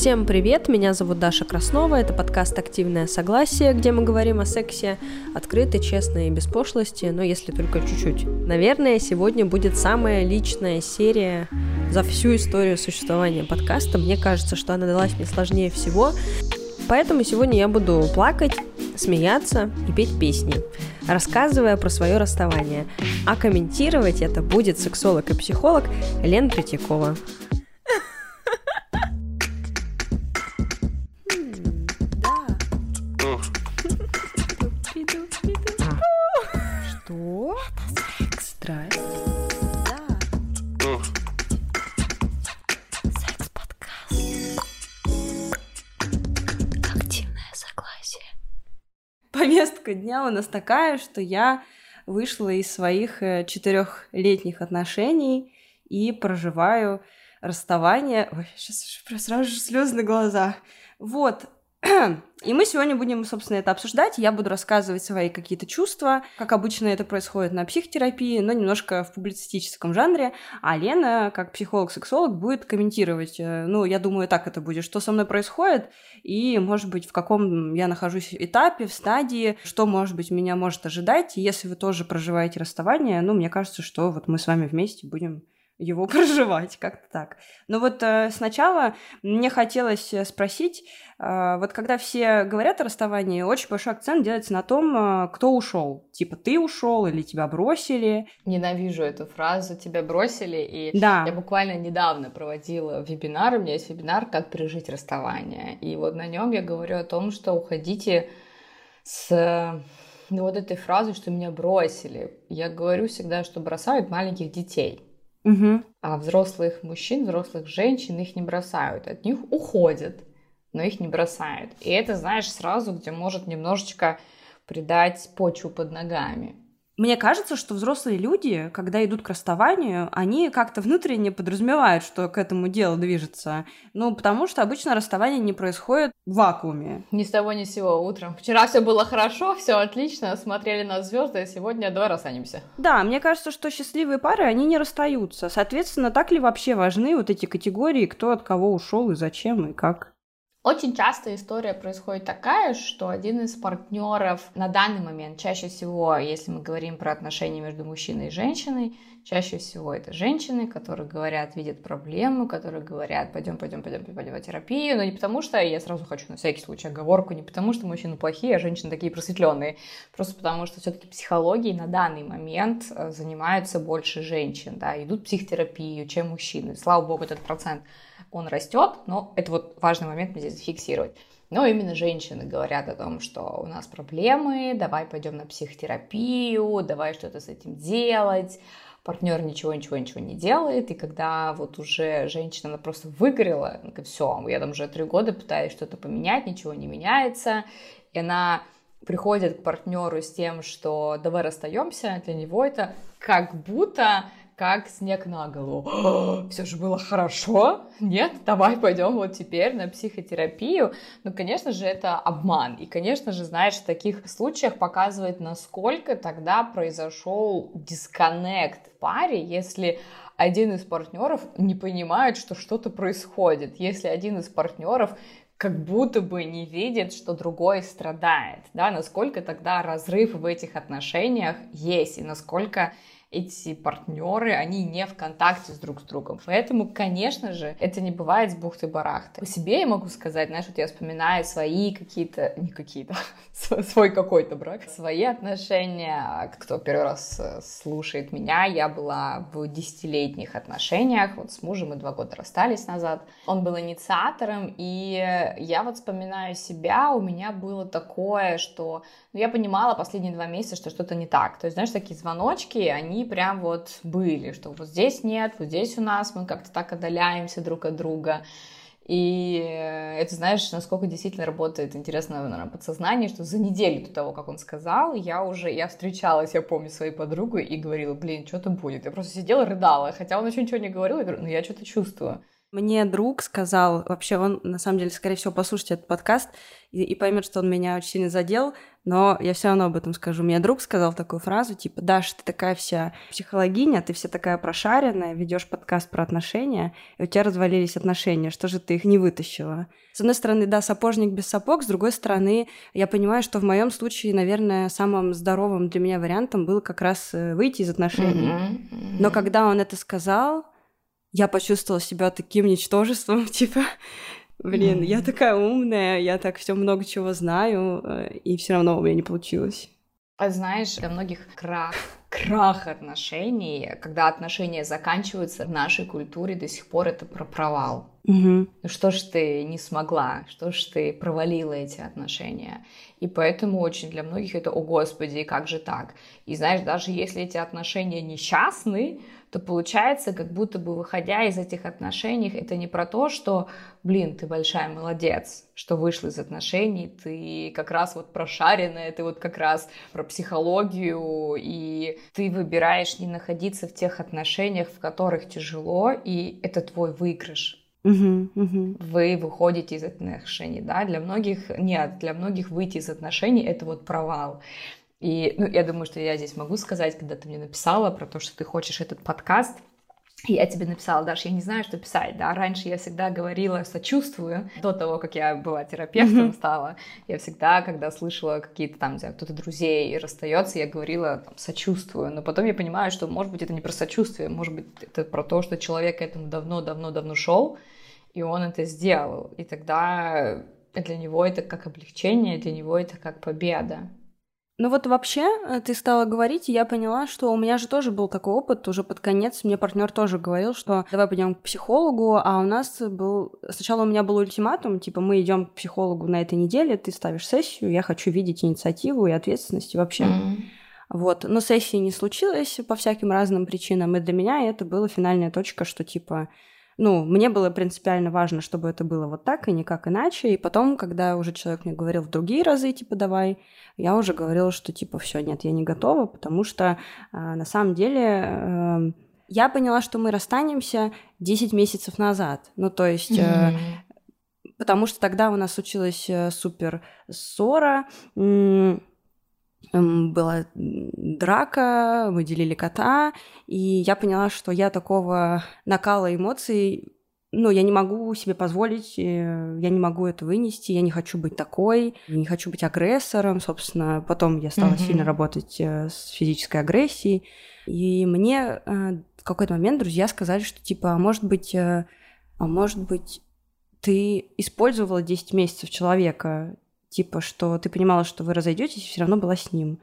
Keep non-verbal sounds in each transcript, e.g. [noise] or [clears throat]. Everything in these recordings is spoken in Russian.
Всем привет, меня зовут Даша Краснова, это подкаст «Активное согласие», где мы говорим о сексе открыто, честно и без пошлости, но если только чуть-чуть. Наверное, сегодня будет самая личная серия за всю историю существования подкаста. Мне кажется, что она далась мне сложнее всего, поэтому сегодня я буду плакать, смеяться и петь песни, рассказывая про свое расставание. А комментировать это будет сексолог и психолог Лена Третьякова. Дня у нас такая, что я вышла из своих э, четырехлетних отношений и проживаю расставание. Ой, сейчас сразу же слезы на глаза. Вот, [clears throat] и мы сегодня будем, собственно, это обсуждать. Я буду рассказывать свои какие-то чувства, как обычно это происходит на психотерапии, но немножко в публицистическом жанре. А Лена, как психолог-сексолог, будет комментировать, э, ну, я думаю, так это будет, что со мной происходит, и, может быть, в каком я нахожусь этапе, в стадии, что, может быть, меня может ожидать. Если вы тоже проживаете расставание, ну, мне кажется, что вот мы с вами вместе будем его [laughs] проживать, как-то так. Но вот э, сначала мне хотелось э, спросить, э, вот когда все говорят о расставании, очень большой акцент делается на том, э, кто ушел. Типа ты ушел или тебя бросили. Ненавижу эту фразу «тебя бросили», и Да. я буквально недавно проводила вебинар, у меня есть вебинар «Как пережить расставание», и вот на нем я говорю о том, что уходите с ну, вот этой фразой, что меня бросили. Я говорю всегда, что бросают маленьких детей. Мгм. А взрослых мужчин, взрослых женщин их не бросают, от них уходят, но их не бросают. И это, знаешь, сразу, где может немножечко придать почву под ногами. Мне кажется, что взрослые люди, когда идут к расставанию, они как-то внутренне подразумевают, что к этому делу движется. Ну, потому что обычно расставание не происходит в вакууме. Ни с того ни с сего утром. Вчера все было хорошо, все отлично, смотрели на звезды, а сегодня давай расстанемся. Да, мне кажется, что счастливые пары, они не расстаются. Соответственно, так ли вообще важны вот эти категории, кто от кого ушел и зачем и как? Очень часто история происходит такая, что один из партнеров на данный момент, чаще всего, если мы говорим про отношения между мужчиной и женщиной, чаще всего это женщины, которые говорят, видят проблему, которые говорят, пойдем, пойдем, пойдем, пойдем в терапию, но не потому что, я сразу хочу на всякий случай оговорку, не потому что мужчины плохие, а женщины такие просветленные, просто потому что все-таки психологией на данный момент э, занимаются больше женщин, да, идут психотерапию, чем мужчины. Слава богу, этот процент он растет, но это вот важный момент здесь зафиксировать. Но именно женщины говорят о том, что у нас проблемы, давай пойдем на психотерапию, давай что-то с этим делать. Партнер ничего, ничего, ничего не делает, и когда вот уже женщина, она просто выгорела, все, я там уже три года пытаюсь что-то поменять, ничего не меняется, и она приходит к партнеру с тем, что давай расстаемся, для него это как будто как снег на голову. [gasps] Все же было хорошо. Нет, давай пойдем вот теперь на психотерапию. Ну, конечно же, это обман. И, конечно же, знаешь, в таких случаях показывает, насколько тогда произошел дисконнект в паре, если один из партнеров не понимает, что что-то происходит, если один из партнеров как будто бы не видит, что другой страдает, да, насколько тогда разрыв в этих отношениях есть, и насколько эти партнеры, они не в контакте с друг с другом. Поэтому, конечно же, это не бывает с бухты-барахты. По себе я могу сказать, знаешь, вот я вспоминаю свои какие-то, не какие-то, [laughs] свой какой-то брак, свои отношения. Кто первый раз э, слушает меня, я была в десятилетних отношениях, вот с мужем мы два года расстались назад. Он был инициатором, и я вот вспоминаю себя, у меня было такое, что ну, я понимала последние два месяца, что что-то не так. То есть, знаешь, такие звоночки, они прям вот были, что вот здесь нет, вот здесь у нас, мы как-то так отдаляемся друг от друга. И это, знаешь, насколько действительно работает, интересно, наверное, подсознание, что за неделю до того, как он сказал, я уже, я встречалась, я помню, своей подругой и говорила, блин, что-то будет. Я просто сидела, рыдала, хотя он еще ничего не говорил, я говорю, ну я что-то чувствую. Мне друг сказал, вообще он, на самом деле, скорее всего, послушает этот подкаст и, и поймет, что он меня очень сильно задел, но я все равно об этом скажу. Мне друг сказал такую фразу, типа, Даша, ты такая вся психологиня, ты вся такая прошаренная, ведешь подкаст про отношения, и у тебя развалились отношения, что же ты их не вытащила? С одной стороны, да, сапожник без сапог, с другой стороны, я понимаю, что в моем случае, наверное, самым здоровым для меня вариантом было как раз э, выйти из отношений. Mm-hmm. Но когда он это сказал, я почувствовала себя таким ничтожеством, [laughs] типа, блин, mm-hmm. я такая умная, я так все много чего знаю, э, и все равно у меня не получилось. А знаешь, для многих крах, крах отношений, когда отношения заканчиваются в нашей культуре до сих пор это про провал. Угу. Ну что ж ты не смогла, что ж ты провалила эти отношения. И поэтому очень для многих это, о господи, как же так? И знаешь, даже если эти отношения несчастны, то получается, как будто бы выходя из этих отношений, это не про то, что, блин, ты большая молодец, что вышла из отношений, ты как раз вот прошаренная, ты вот как раз про психологию, и ты выбираешь не находиться в тех отношениях, в которых тяжело, и это твой выигрыш. Uh-huh. Вы выходите из отношений, да? Для многих нет, для многих выйти из отношений это вот провал. И ну, я думаю, что я здесь могу сказать, когда ты мне написала про то, что ты хочешь этот подкаст, и я тебе написала, Даш, я не знаю, что писать, да, раньше я всегда говорила сочувствую, до того, как я была терапевтом mm-hmm. стала, я всегда, когда слышала какие-то там, кто-то друзей расстается, я говорила там, сочувствую, но потом я понимаю, что, может быть, это не про сочувствие, может быть, это про то, что человек к этому давно-давно-давно шел, и он это сделал, и тогда для него это как облегчение, для него это как победа. Ну вот вообще, э, ты стала говорить, и я поняла, что у меня же тоже был такой опыт, уже под конец мне партнер тоже говорил, что давай пойдем к психологу, а у нас был... Сначала у меня был ультиматум, типа мы идем к психологу на этой неделе, ты ставишь сессию, я хочу видеть инициативу и ответственность вообще. Mm-hmm. Вот, но сессии не случилось по всяким разным причинам, и для меня это была финальная точка, что типа ну, мне было принципиально важно, чтобы это было вот так и никак иначе. И потом, когда уже человек мне говорил в другие разы, типа, давай, я уже говорила, что, типа, все, нет, я не готова, потому что э, на самом деле э, я поняла, что мы расстанемся 10 месяцев назад. Ну, то есть... Э, Потому что тогда у нас случилась э, супер ссора, была драка, мы делили кота, и я поняла, что я такого накала эмоций, ну, я не могу себе позволить, э, я не могу это вынести, я не хочу быть такой, не хочу быть агрессором, собственно. Потом я стала mm-hmm. сильно работать э, с физической агрессией, и мне э, в какой-то момент друзья сказали, что типа, а может быть, а может быть, ты использовала 10 месяцев человека, Типа, что ты понимала, что вы разойдетесь, и все равно была с ним.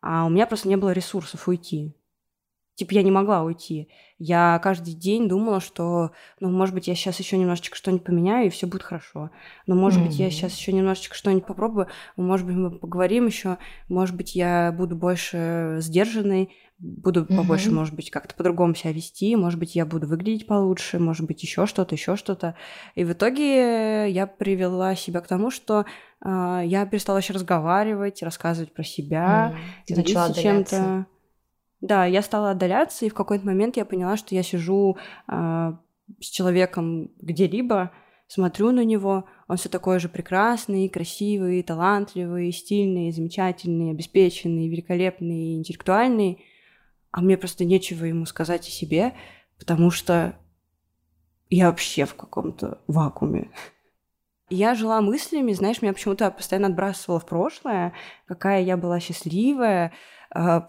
А у меня просто не было ресурсов уйти. Типа, я не могла уйти. Я каждый день думала, что, ну, может быть, я сейчас еще немножечко что-нибудь поменяю, и все будет хорошо. Но, может mm-hmm. быть, я сейчас еще немножечко что-нибудь попробую. Может быть, мы поговорим еще. Может быть, я буду больше сдержанной, буду mm-hmm. побольше, может быть, как-то по-другому себя вести, может быть, я буду выглядеть получше, может быть, еще что-то, еще что-то. И в итоге я привела себя к тому, что я перестала вообще разговаривать, рассказывать про себя, mm-hmm. делиться чем-то. Да, я стала отдаляться, и в какой-то момент я поняла, что я сижу э, с человеком где-либо, смотрю на него, он все такой же прекрасный, красивый, талантливый, стильный, замечательный, обеспеченный, великолепный, интеллектуальный а мне просто нечего ему сказать о себе, потому что я вообще в каком-то вакууме. Я жила мыслями, знаешь, меня почему-то постоянно отбрасывало в прошлое, какая я была счастливая. А,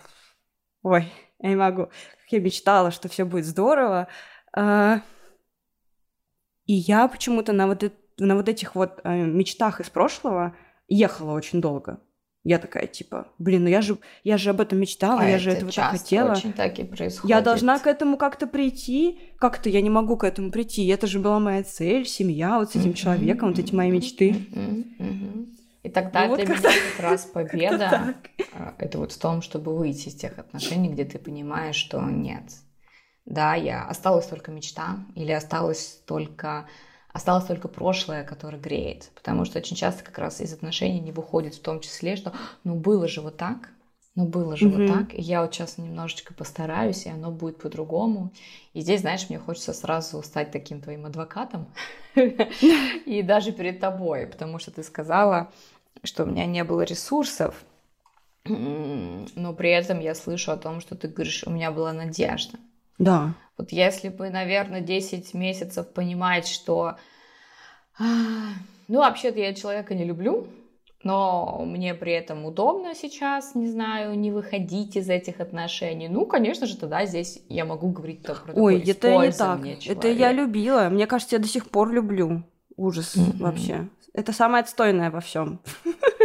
ой, я не могу. Как я мечтала, что все будет здорово. А, и я почему-то на вот, на вот этих вот а, мечтах из прошлого ехала очень долго. Я такая, типа, блин, ну я же, я же об этом мечтала, а я же этого так хотела. очень так и происходит. Я должна к этому как-то прийти. Как-то я не могу к этому прийти. Это же была моя цель, семья вот с этим человеком, вот эти мои мечты. И тогда ну, для вот меня как раз [laughs] победа а, это вот в том, чтобы выйти из тех отношений, где ты понимаешь, что нет. Да, я осталась только мечта, или осталось только осталось только прошлое, которое греет. Потому что очень часто как раз из отношений не выходит в том числе, что ну было же вот так, Но было же угу. вот так. И я вот сейчас немножечко постараюсь, и оно будет по-другому. И здесь, знаешь, мне хочется сразу стать таким твоим адвокатом. [laughs] И даже перед тобой, потому что ты сказала, что у меня не было ресурсов. Но при этом я слышу о том, что ты говоришь, у меня была надежда. Да. Вот если бы, наверное, 10 месяцев понимать, что... Ну, вообще-то я человека не люблю, но мне при этом удобно сейчас, не знаю, не выходить из этих отношений. Ну, конечно же, тогда здесь я могу говорить только про Ой, это не так. Это я любила. Мне кажется, я до сих пор люблю. Ужас mm-hmm. вообще. Это самое отстойное во всем. [laughs]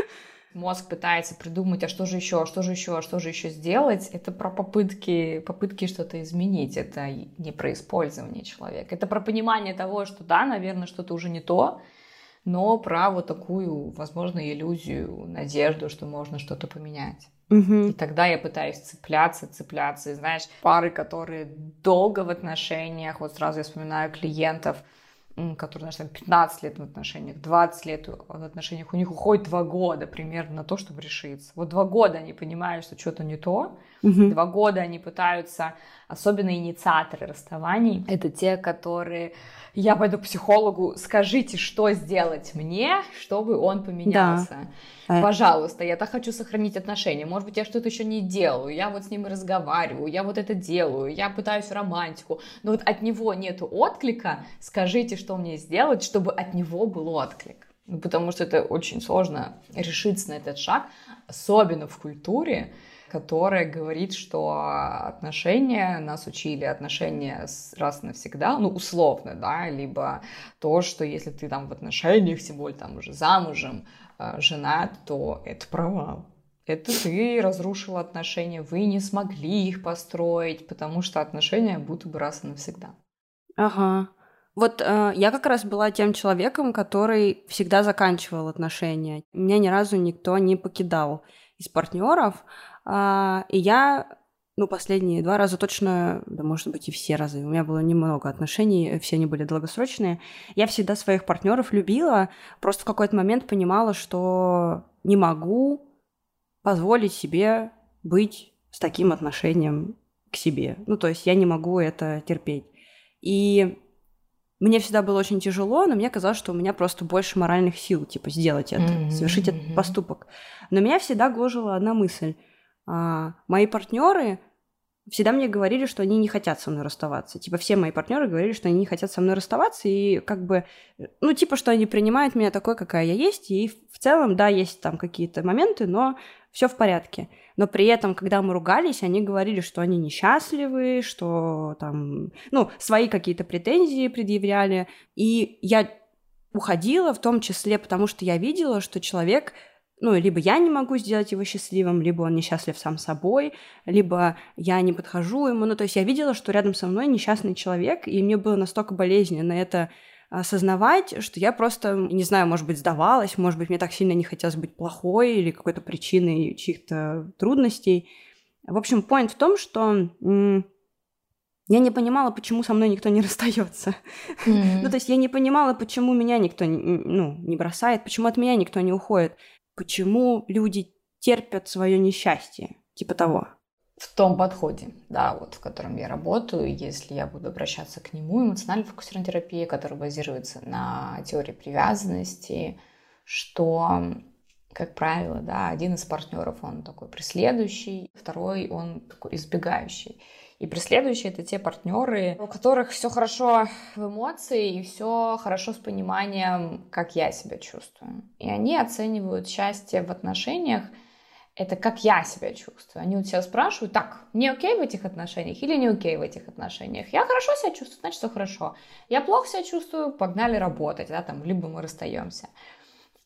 Мозг пытается придумать, а что же еще, а что же еще, а что же еще сделать. Это про попытки, попытки что-то изменить. Это не про использование человека. Это про понимание того, что да, наверное, что-то уже не то, но про вот такую, возможно, иллюзию, надежду, что можно что-то поменять. Угу. И тогда я пытаюсь цепляться, цепляться. И знаешь, пары, которые долго в отношениях, вот сразу я вспоминаю клиентов, которые, знаешь, там 15 лет в отношениях, 20 лет в отношениях, у них уходит 2 года примерно на то, чтобы решиться. Вот 2 года они понимают, что что-то не то, угу. 2 года они пытаются, особенно инициаторы расставаний, это те, которые я пойду к психологу, скажите, что сделать мне, чтобы он поменялся. Да. Э. Пожалуйста, я так хочу сохранить отношения. Может быть, я что-то еще не делаю, я вот с ним разговариваю, я вот это делаю, я пытаюсь романтику, но вот от него нету отклика, скажите, что мне сделать, чтобы от него был отклик. Ну, потому что это очень сложно решиться на этот шаг, особенно в культуре, которая говорит, что отношения нас учили, отношения раз навсегда, ну, условно, да, либо то, что если ты там в отношениях, тем более там уже замужем, женат, то это провал. Это ты разрушил отношения, вы не смогли их построить, потому что отношения будто бы раз и навсегда. Ага. Вот э, я как раз была тем человеком, который всегда заканчивал отношения. Меня ни разу никто не покидал из партнеров. А, и я, ну, последние два раза точно, да, может быть, и все разы, у меня было немного отношений, все они были долгосрочные. Я всегда своих партнеров любила, просто в какой-то момент понимала, что не могу позволить себе быть с таким отношением к себе. Ну, то есть я не могу это терпеть. И мне всегда было очень тяжело, но мне казалось, что у меня просто больше моральных сил, типа, сделать это, mm-hmm. совершить этот поступок. Но меня всегда гложила одна мысль. А, мои партнеры всегда мне говорили, что они не хотят со мной расставаться. Типа все мои партнеры говорили, что они не хотят со мной расставаться, и как бы, ну, типа, что они принимают меня такой, какая я есть, и в целом, да, есть там какие-то моменты, но все в порядке. Но при этом, когда мы ругались, они говорили, что они несчастливы, что там, ну, свои какие-то претензии предъявляли. И я уходила в том числе, потому что я видела, что человек ну, либо я не могу сделать его счастливым, либо он несчастлив сам собой, либо я не подхожу ему. Ну, то есть я видела, что рядом со мной несчастный человек, и мне было настолько болезненно это осознавать, что я просто, не знаю, может быть, сдавалась, может быть, мне так сильно не хотелось быть плохой или какой-то причиной чьих-то трудностей. В общем, point в том, что я не понимала, почему со мной никто не расстается. Mm-hmm. ну, то есть я не понимала, почему меня никто ну, не бросает, почему от меня никто не уходит почему люди терпят свое несчастье, типа того. В том подходе, да, вот в котором я работаю, если я буду обращаться к нему, эмоциональная фокусированная терапия, которая базируется на теории привязанности, что, как правило, да, один из партнеров он такой преследующий, второй он такой избегающий. И преследующие это те партнеры, у которых все хорошо в эмоции и все хорошо с пониманием, как я себя чувствую. И они оценивают счастье в отношениях это как я себя чувствую. Они у тебя спрашивают, так, не окей в этих отношениях или не окей в этих отношениях? Я хорошо себя чувствую, значит, все хорошо. Я плохо себя чувствую, погнали работать, да, там, либо мы расстаемся.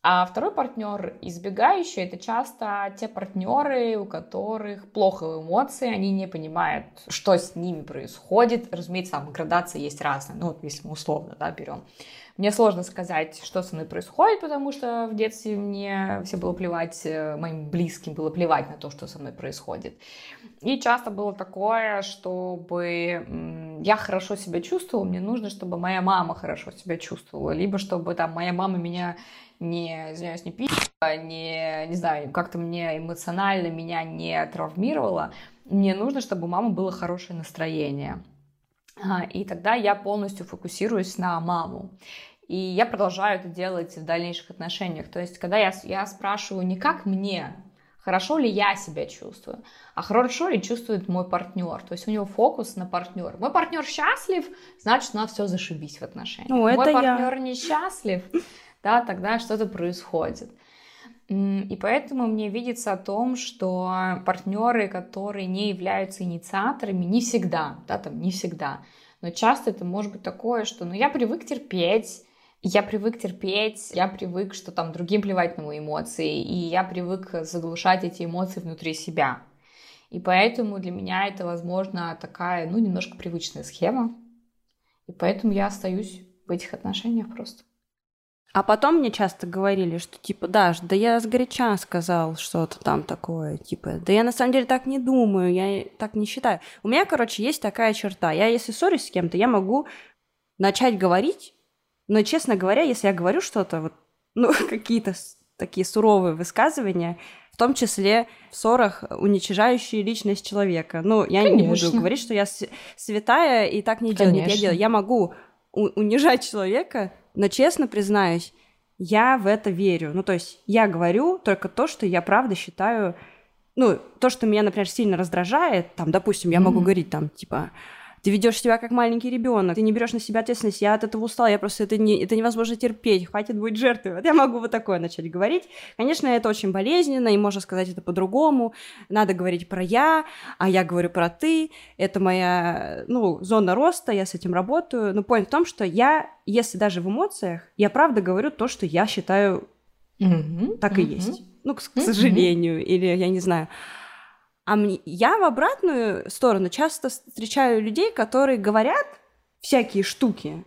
А второй партнер избегающий это часто те партнеры, у которых плохо эмоции, они не понимают, что с ними происходит. Разумеется, там градация есть разная, ну вот если мы условно да, берем Мне сложно сказать, что со мной происходит, потому что в детстве мне все было плевать, э, моим близким было плевать на то, что со мной происходит. И часто было такое, чтобы я хорошо себя чувствовала, мне нужно, чтобы моя мама хорошо себя чувствовала, либо чтобы там моя мама меня не, извиняюсь, не пи***а, не, не знаю, как-то мне эмоционально меня не травмировала, мне нужно, чтобы у мамы было хорошее настроение. А, и тогда я полностью фокусируюсь на маму. И я продолжаю это делать в дальнейших отношениях. То есть, когда я, я спрашиваю не как мне, хорошо ли я себя чувствую, а хорошо ли чувствует мой партнер. То есть у него фокус на партнер. Мой партнер счастлив, значит, у нас все зашибись в отношениях. Ну, мой партнер я. несчастлив, да, тогда что-то происходит. И поэтому мне видится о том, что партнеры, которые не являются инициаторами, не всегда, да, там не всегда, но часто это может быть такое, что, ну, я привык терпеть, я привык терпеть, я привык, что там другим плевать на мои эмоции, и я привык заглушать эти эмоции внутри себя. И поэтому для меня это, возможно, такая, ну, немножко привычная схема. И поэтому я остаюсь в этих отношениях просто. А потом мне часто говорили, что типа, Даш, да я сгоряча сказал что-то там такое, типа, да я на самом деле так не думаю, я так не считаю. У меня, короче, есть такая черта. Я, если ссорюсь с кем-то, я могу начать говорить, но, честно говоря, если я говорю что-то, вот, [laughs] ну, какие-то такие суровые высказывания, в том числе в ссорах, уничижающие личность человека. Ну, я Конечно. не буду говорить, что я святая и так не делаю. Нет, я делаю. Я могу унижать человека, но честно признаюсь, я в это верю. Ну, то есть я говорю только то, что я правда считаю... Ну, то, что меня, например, сильно раздражает, там, допустим, я mm-hmm. могу говорить там, типа, ты ведешь себя как маленький ребенок, ты не берешь на себя ответственность, я от этого устала, я просто это, не, это невозможно терпеть, хватит быть жертвой. Вот я могу вот такое начать говорить. Конечно, это очень болезненно, и можно сказать это по-другому. Надо говорить про я, а я говорю про ты. Это моя, ну, зона роста, я с этим работаю. Но point в том, что я, если даже в эмоциях, я правда говорю то, что я считаю mm-hmm, так mm-hmm. и есть. Ну, к, к сожалению, mm-hmm. или я не знаю. А мне, я в обратную сторону часто встречаю людей, которые говорят всякие штуки.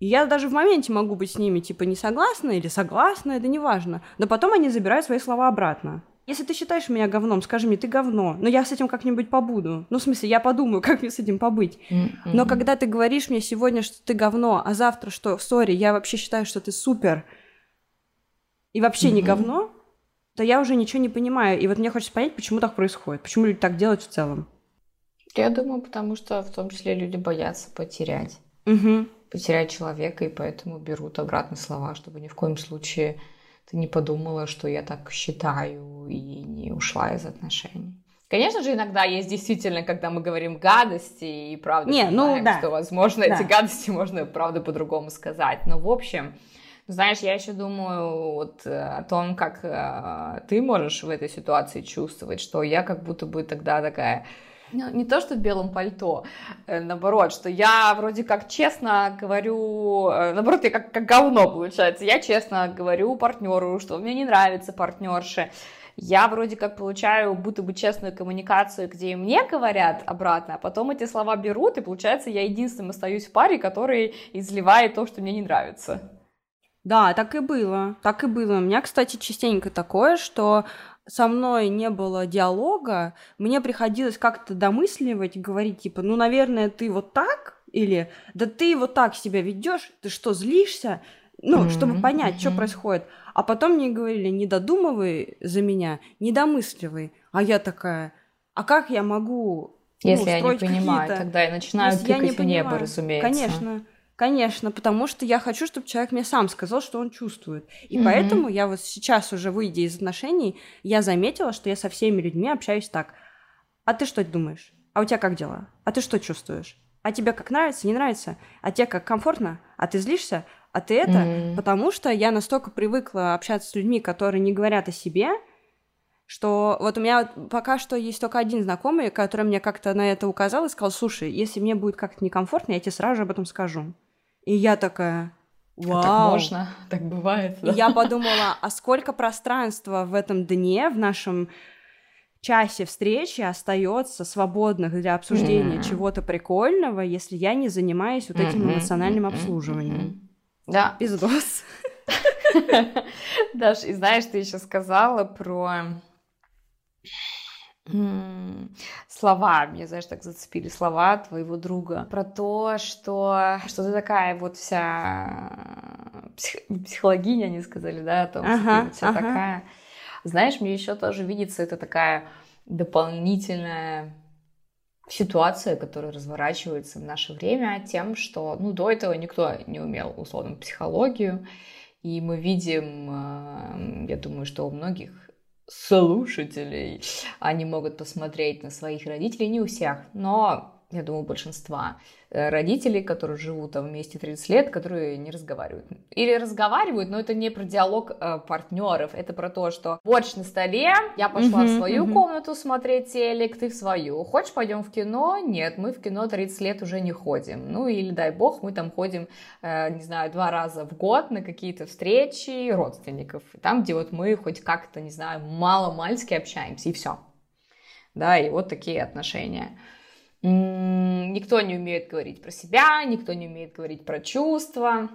И я даже в моменте могу быть с ними типа не согласна или согласна, это не важно. Но потом они забирают свои слова обратно. Если ты считаешь меня говном, скажи мне, ты говно. Но я с этим как-нибудь побуду. Ну, в смысле, я подумаю, [laughs] как мне с этим побыть. Mm-hmm. Но когда ты говоришь мне сегодня, что ты говно, а завтра, что, сори, я вообще считаю, что ты супер, и вообще mm-hmm. не говно, то я уже ничего не понимаю. И вот мне хочется понять, почему так происходит, почему люди так делают в целом. Я думаю, потому что в том числе люди боятся потерять. Угу. Потерять человека, и поэтому берут обратные слова, чтобы ни в коем случае ты не подумала, что я так считаю, и не ушла из отношений. Конечно же, иногда есть действительно, когда мы говорим гадости, и правда не, ну понимаем, ну, да. что, возможно, да. эти гадости можно, правда, по-другому сказать. Но, в общем, знаешь, я еще думаю вот э, о том, как э, ты можешь в этой ситуации чувствовать, что я как будто бы тогда такая ну, не то, что в белом пальто, э, наоборот, что я вроде как честно говорю, э, наоборот, я как, как говно получается, я честно говорю партнеру, что мне не нравится партнерши, я вроде как получаю будто бы честную коммуникацию, где мне говорят обратно, а потом эти слова берут, и получается, я единственным остаюсь в паре, который изливает то, что мне не нравится. Да, так и было. Так и было. У меня, кстати, частенько такое, что со мной не было диалога, мне приходилось как-то домысливать, говорить, типа, ну, наверное, ты вот так, или да ты вот так себя ведешь, ты что, злишься? Ну, mm-hmm. чтобы понять, mm-hmm. что происходит. А потом мне говорили, не додумывай за меня, не домысливай. А я такая, а как я могу ну, Если я не понимаю, тогда я начинаю Если тыкать я не в понимаю, небо, разумеется. Конечно. Конечно, потому что я хочу, чтобы человек мне сам сказал, что он чувствует. И mm-hmm. поэтому я вот сейчас уже выйдя из отношений, я заметила, что я со всеми людьми общаюсь так. А ты что думаешь? А у тебя как дела? А ты что чувствуешь? А тебе как нравится, не нравится? А тебе как комфортно? А ты злишься? А ты это? Mm-hmm. Потому что я настолько привыкла общаться с людьми, которые не говорят о себе, что вот у меня пока что есть только один знакомый, который мне как-то на это указал и сказал, слушай, если мне будет как-то некомфортно, я тебе сразу же об этом скажу. И я такая, Вау. А так можно, так бывает. Да? И я подумала, а сколько пространства в этом дне, в нашем часе встречи остается свободных для обсуждения mm-hmm. чего-то прикольного, если я не занимаюсь вот этим mm-hmm. эмоциональным обслуживанием. Да. Пиздос. [laughs] Даш, и знаешь, ты еще сказала про слова, мне, знаешь, так зацепили слова твоего друга про то, что, что ты такая вот вся псих, психологиня, они сказали, да, о том, ага, что ты вся ага. такая. Знаешь, мне еще тоже видится это такая дополнительная ситуация, которая разворачивается в наше время тем, что, ну, до этого никто не умел, условно, психологию, и мы видим, э, я думаю, что у многих слушателей. Они могут посмотреть на своих родителей, не у всех, но я думаю, большинства э, родителей, которые живут там вместе 30 лет, которые не разговаривают. Или разговаривают, но это не про диалог э, партнеров, это про то, что борщ на столе, я пошла uh-huh, в свою uh-huh. комнату смотреть телек, ты в свою. Хочешь, пойдем в кино? Нет, мы в кино 30 лет уже не ходим. Ну или, дай бог, мы там ходим, э, не знаю, два раза в год на какие-то встречи родственников. Там, где вот мы хоть как-то, не знаю, мало-мальски общаемся, и все. Да, и вот такие отношения. Никто не умеет говорить про себя, никто не умеет говорить про чувства.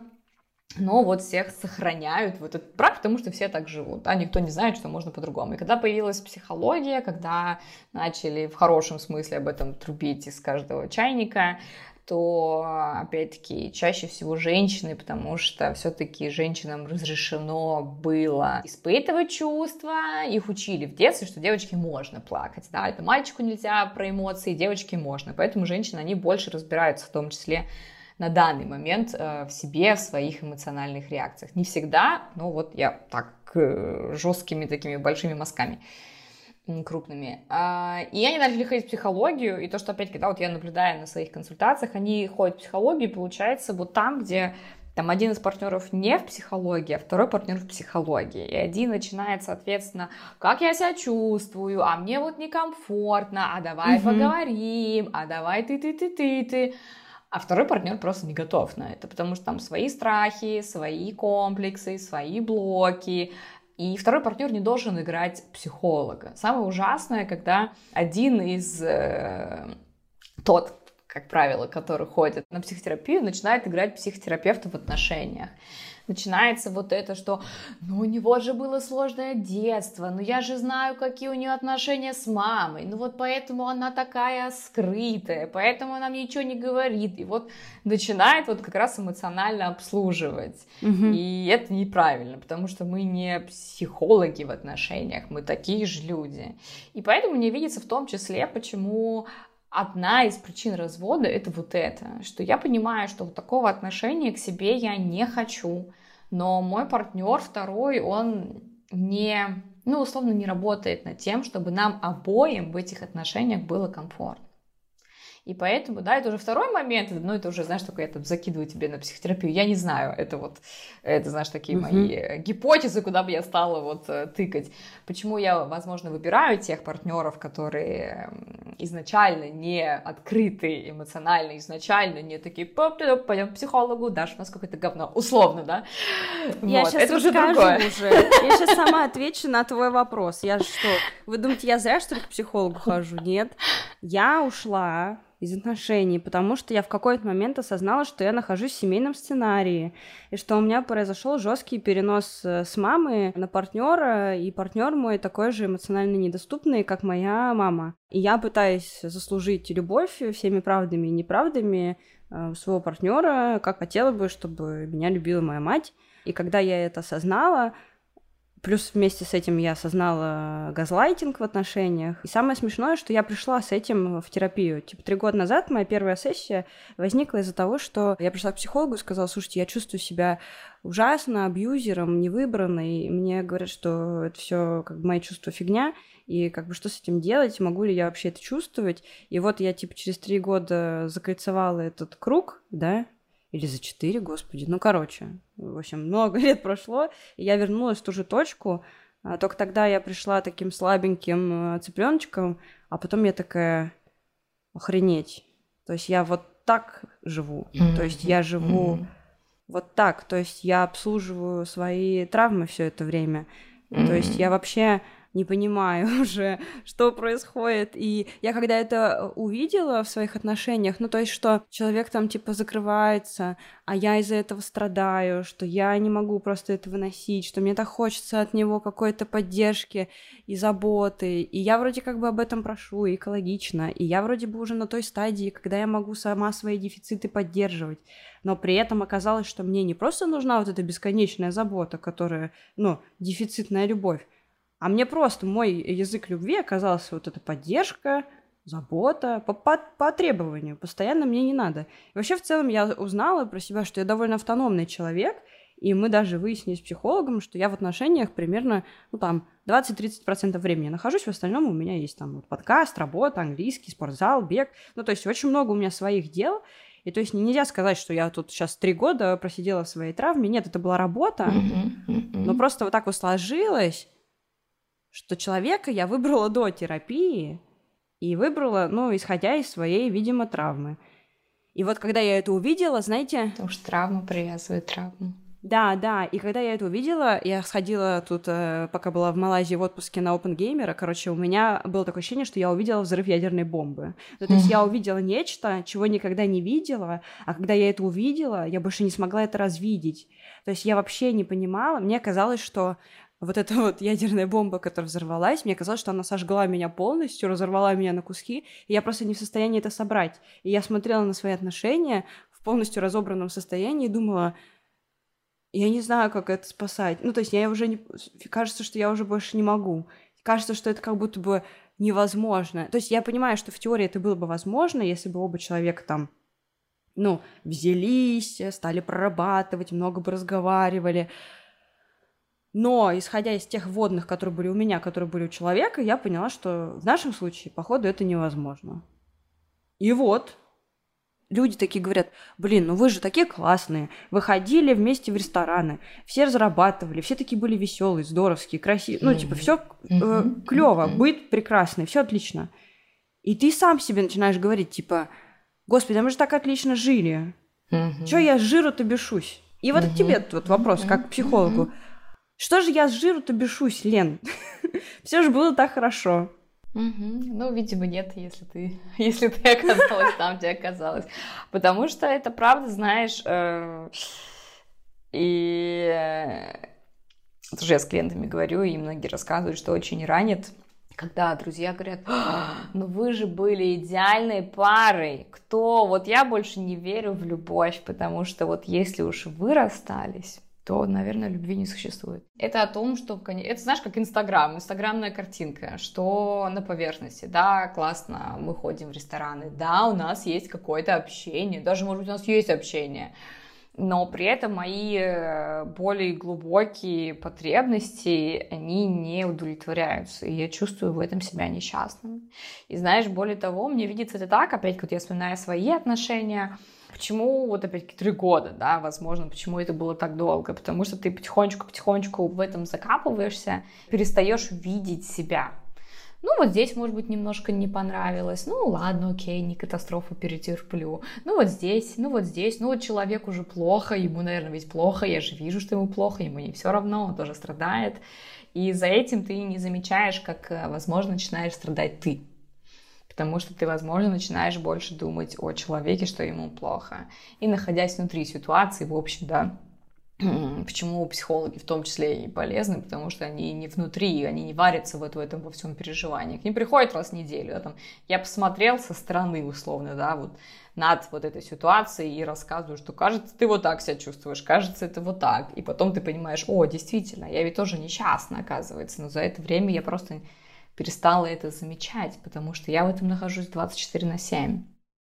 Но вот всех сохраняют вот этот брак, потому что все так живут, а никто не знает, что можно по-другому. И когда появилась психология, когда начали в хорошем смысле об этом трубить из каждого чайника, то, опять-таки, чаще всего женщины, потому что все-таки женщинам разрешено было испытывать чувства, их учили в детстве, что девочке можно плакать, да, это мальчику нельзя про эмоции, девочке можно, поэтому женщины, они больше разбираются, в том числе на данный момент э, в себе, в своих эмоциональных реакциях. Не всегда, но вот я так э, жесткими такими большими мазками крупными. А, и они начали ходить в психологию, и то, что опять, когда вот я наблюдаю на своих консультациях, они ходят в психологию, получается, вот там, где там один из партнеров не в психологии, а второй партнер в психологии. И один начинает, соответственно, как я себя чувствую, а мне вот некомфортно, а давай угу. поговорим, а давай ты-ты-ты-ты-ты. А второй партнер просто не готов на это, потому что там свои страхи, свои комплексы, свои блоки, и второй партнер не должен играть психолога. Самое ужасное, когда один из э, тот, как правило, который ходит на психотерапию, начинает играть психотерапевта в отношениях начинается вот это, что ну у него же было сложное детство, ну я же знаю, какие у нее отношения с мамой, ну вот поэтому она такая скрытая, поэтому она мне ничего не говорит, и вот начинает вот как раз эмоционально обслуживать. Угу. И это неправильно, потому что мы не психологи в отношениях, мы такие же люди. И поэтому мне видится в том числе, почему одна из причин развода это вот это, что я понимаю, что вот такого отношения к себе я не хочу, но мой партнер второй, он не, ну, условно, не работает над тем, чтобы нам обоим в этих отношениях было комфортно. И поэтому, да, это уже второй момент, ну, это уже, знаешь, такое, я там закидываю тебе на психотерапию, я не знаю, это вот, это, знаешь, такие uh-huh. мои гипотезы, куда бы я стала вот э, тыкать. Почему я, возможно, выбираю тех партнеров, которые изначально не открыты эмоционально, изначально не такие, пойдем к психологу, дашь у нас какое-то говно, условно, да? Я вот. сейчас это уже другое. Уже. Я сейчас сама отвечу на твой вопрос. Я что, вы думаете, я зря, что ли, к психологу хожу? Нет. Я ушла из отношений, потому что я в какой-то момент осознала, что я нахожусь в семейном сценарии, и что у меня произошел жесткий перенос э, с мамы на партнера, и партнер мой такой же эмоционально недоступный, как моя мама. И я пытаюсь заслужить любовь всеми правдами и неправдами э, своего партнера, как хотела бы, чтобы меня любила моя мать. И когда я это осознала, Плюс вместе с этим я осознала газлайтинг в отношениях. И самое смешное, что я пришла с этим в терапию. Типа три года назад моя первая сессия возникла из-за того, что я пришла к психологу и сказала, слушайте, я чувствую себя ужасно, абьюзером, невыбранной. И мне говорят, что это все как бы мои чувства фигня, и как бы что с этим делать, могу ли я вообще это чувствовать. И вот я типа через три года закольцевала этот круг, да, или за четыре, господи. Ну, короче, в общем, много [laughs] лет прошло, и я вернулась в ту же точку. А, только тогда я пришла таким слабеньким э, цыпленочком, а потом я такая, охренеть. То есть я вот так живу. Mm-hmm. То есть я живу mm-hmm. вот так. То есть я обслуживаю свои травмы все это время. Mm-hmm. То есть я вообще не понимаю [laughs] уже, что происходит. И я когда это увидела в своих отношениях, ну, то есть, что человек там, типа, закрывается, а я из-за этого страдаю, что я не могу просто это выносить, что мне так хочется от него какой-то поддержки и заботы. И я вроде как бы об этом прошу, экологично. И я вроде бы уже на той стадии, когда я могу сама свои дефициты поддерживать. Но при этом оказалось, что мне не просто нужна вот эта бесконечная забота, которая, ну, дефицитная любовь, а мне просто мой язык любви оказался вот эта поддержка, забота по, по, по требованию. Постоянно мне не надо. И вообще, в целом, я узнала про себя, что я довольно автономный человек, и мы даже выяснили с психологом, что я в отношениях примерно, ну, там, 20-30% времени нахожусь, в остальном у меня есть там вот, подкаст, работа, английский, спортзал, бег. Ну, то есть очень много у меня своих дел, и то есть нельзя сказать, что я тут сейчас три года просидела в своей травме. Нет, это была работа, mm-hmm. Mm-hmm. но просто вот так вот сложилось, что человека я выбрала до терапии и выбрала, ну, исходя из своей, видимо, травмы. И вот когда я это увидела, знаете... Потому что травма привязывает травму. Да, да, и когда я это увидела, я сходила тут, э, пока была в Малайзии в отпуске на Open Gamer, короче, у меня было такое ощущение, что я увидела взрыв ядерной бомбы. Ну, то есть я увидела нечто, чего никогда не видела, а когда я это увидела, я больше не смогла это развидеть. То есть я вообще не понимала, мне казалось, что вот эта вот ядерная бомба, которая взорвалась, мне казалось, что она сожгла меня полностью, разорвала меня на куски, и я просто не в состоянии это собрать. И я смотрела на свои отношения в полностью разобранном состоянии и думала, я не знаю, как это спасать. Ну, то есть я уже не... Кажется, что я уже больше не могу. Кажется, что это как будто бы невозможно. То есть я понимаю, что в теории это было бы возможно, если бы оба человека там ну, взялись, стали прорабатывать, много бы разговаривали. Но, исходя из тех водных, которые были у меня, которые были у человека, я поняла, что в нашем случае, походу, это невозможно. И вот, люди такие говорят, блин, ну вы же такие классные, вы ходили вместе в рестораны, все разрабатывали, все такие были веселые, здоровские, красивые, ну, типа, все э, клево, быт прекрасный, все отлично. И ты сам себе начинаешь говорить, типа, господи, а мы же так отлично жили, Чё я с жиру-то бешусь? И вот к тебе тут вопрос, как к психологу. Что же я с жиру-то бешусь, Лен? [laughs] Все же было так хорошо. Угу. Ну, видимо, нет, если ты, [laughs] если ты оказалась там, где оказалась. Потому что это правда, знаешь, э, и э, тоже я с клиентами говорю, и многие рассказывают, что очень ранит, когда друзья говорят, «А, ну вы же были идеальной парой, кто, вот я больше не верю в любовь, потому что вот если уж вы расстались, то, наверное, любви не существует. Это о том, что... Это, знаешь, как Инстаграм, инстаграмная картинка, что на поверхности. Да, классно, мы ходим в рестораны, да, у нас есть какое-то общение, даже, может быть, у нас есть общение, но при этом мои э, более глубокие потребности, они не удовлетворяются, и я чувствую в этом себя несчастным. И знаешь, более того, мне видится это так, опять, вот я вспоминаю свои отношения, Почему вот опять-таки три года, да, возможно, почему это было так долго? Потому что ты потихонечку-потихонечку в этом закапываешься, перестаешь видеть себя. Ну, вот здесь, может быть, немножко не понравилось. Ну, ладно, окей, не катастрофу перетерплю. Ну, вот здесь, ну, вот здесь. Ну, вот человек уже плохо, ему, наверное, ведь плохо. Я же вижу, что ему плохо, ему не все равно, он тоже страдает. И за этим ты не замечаешь, как, возможно, начинаешь страдать ты потому что ты, возможно, начинаешь больше думать о человеке, что ему плохо. И находясь внутри ситуации, в общем, да, [clears throat] Почему психологи в том числе и полезны, потому что они не внутри, они не варятся вот в этом во всем переживании. К ним приходят раз в неделю, да, там, я посмотрел со стороны условно, да, вот над вот этой ситуацией и рассказываю, что кажется, ты вот так себя чувствуешь, кажется, это вот так. И потом ты понимаешь, о, действительно, я ведь тоже несчастна, оказывается, но за это время я просто перестала это замечать, потому что я в этом нахожусь 24 на 7.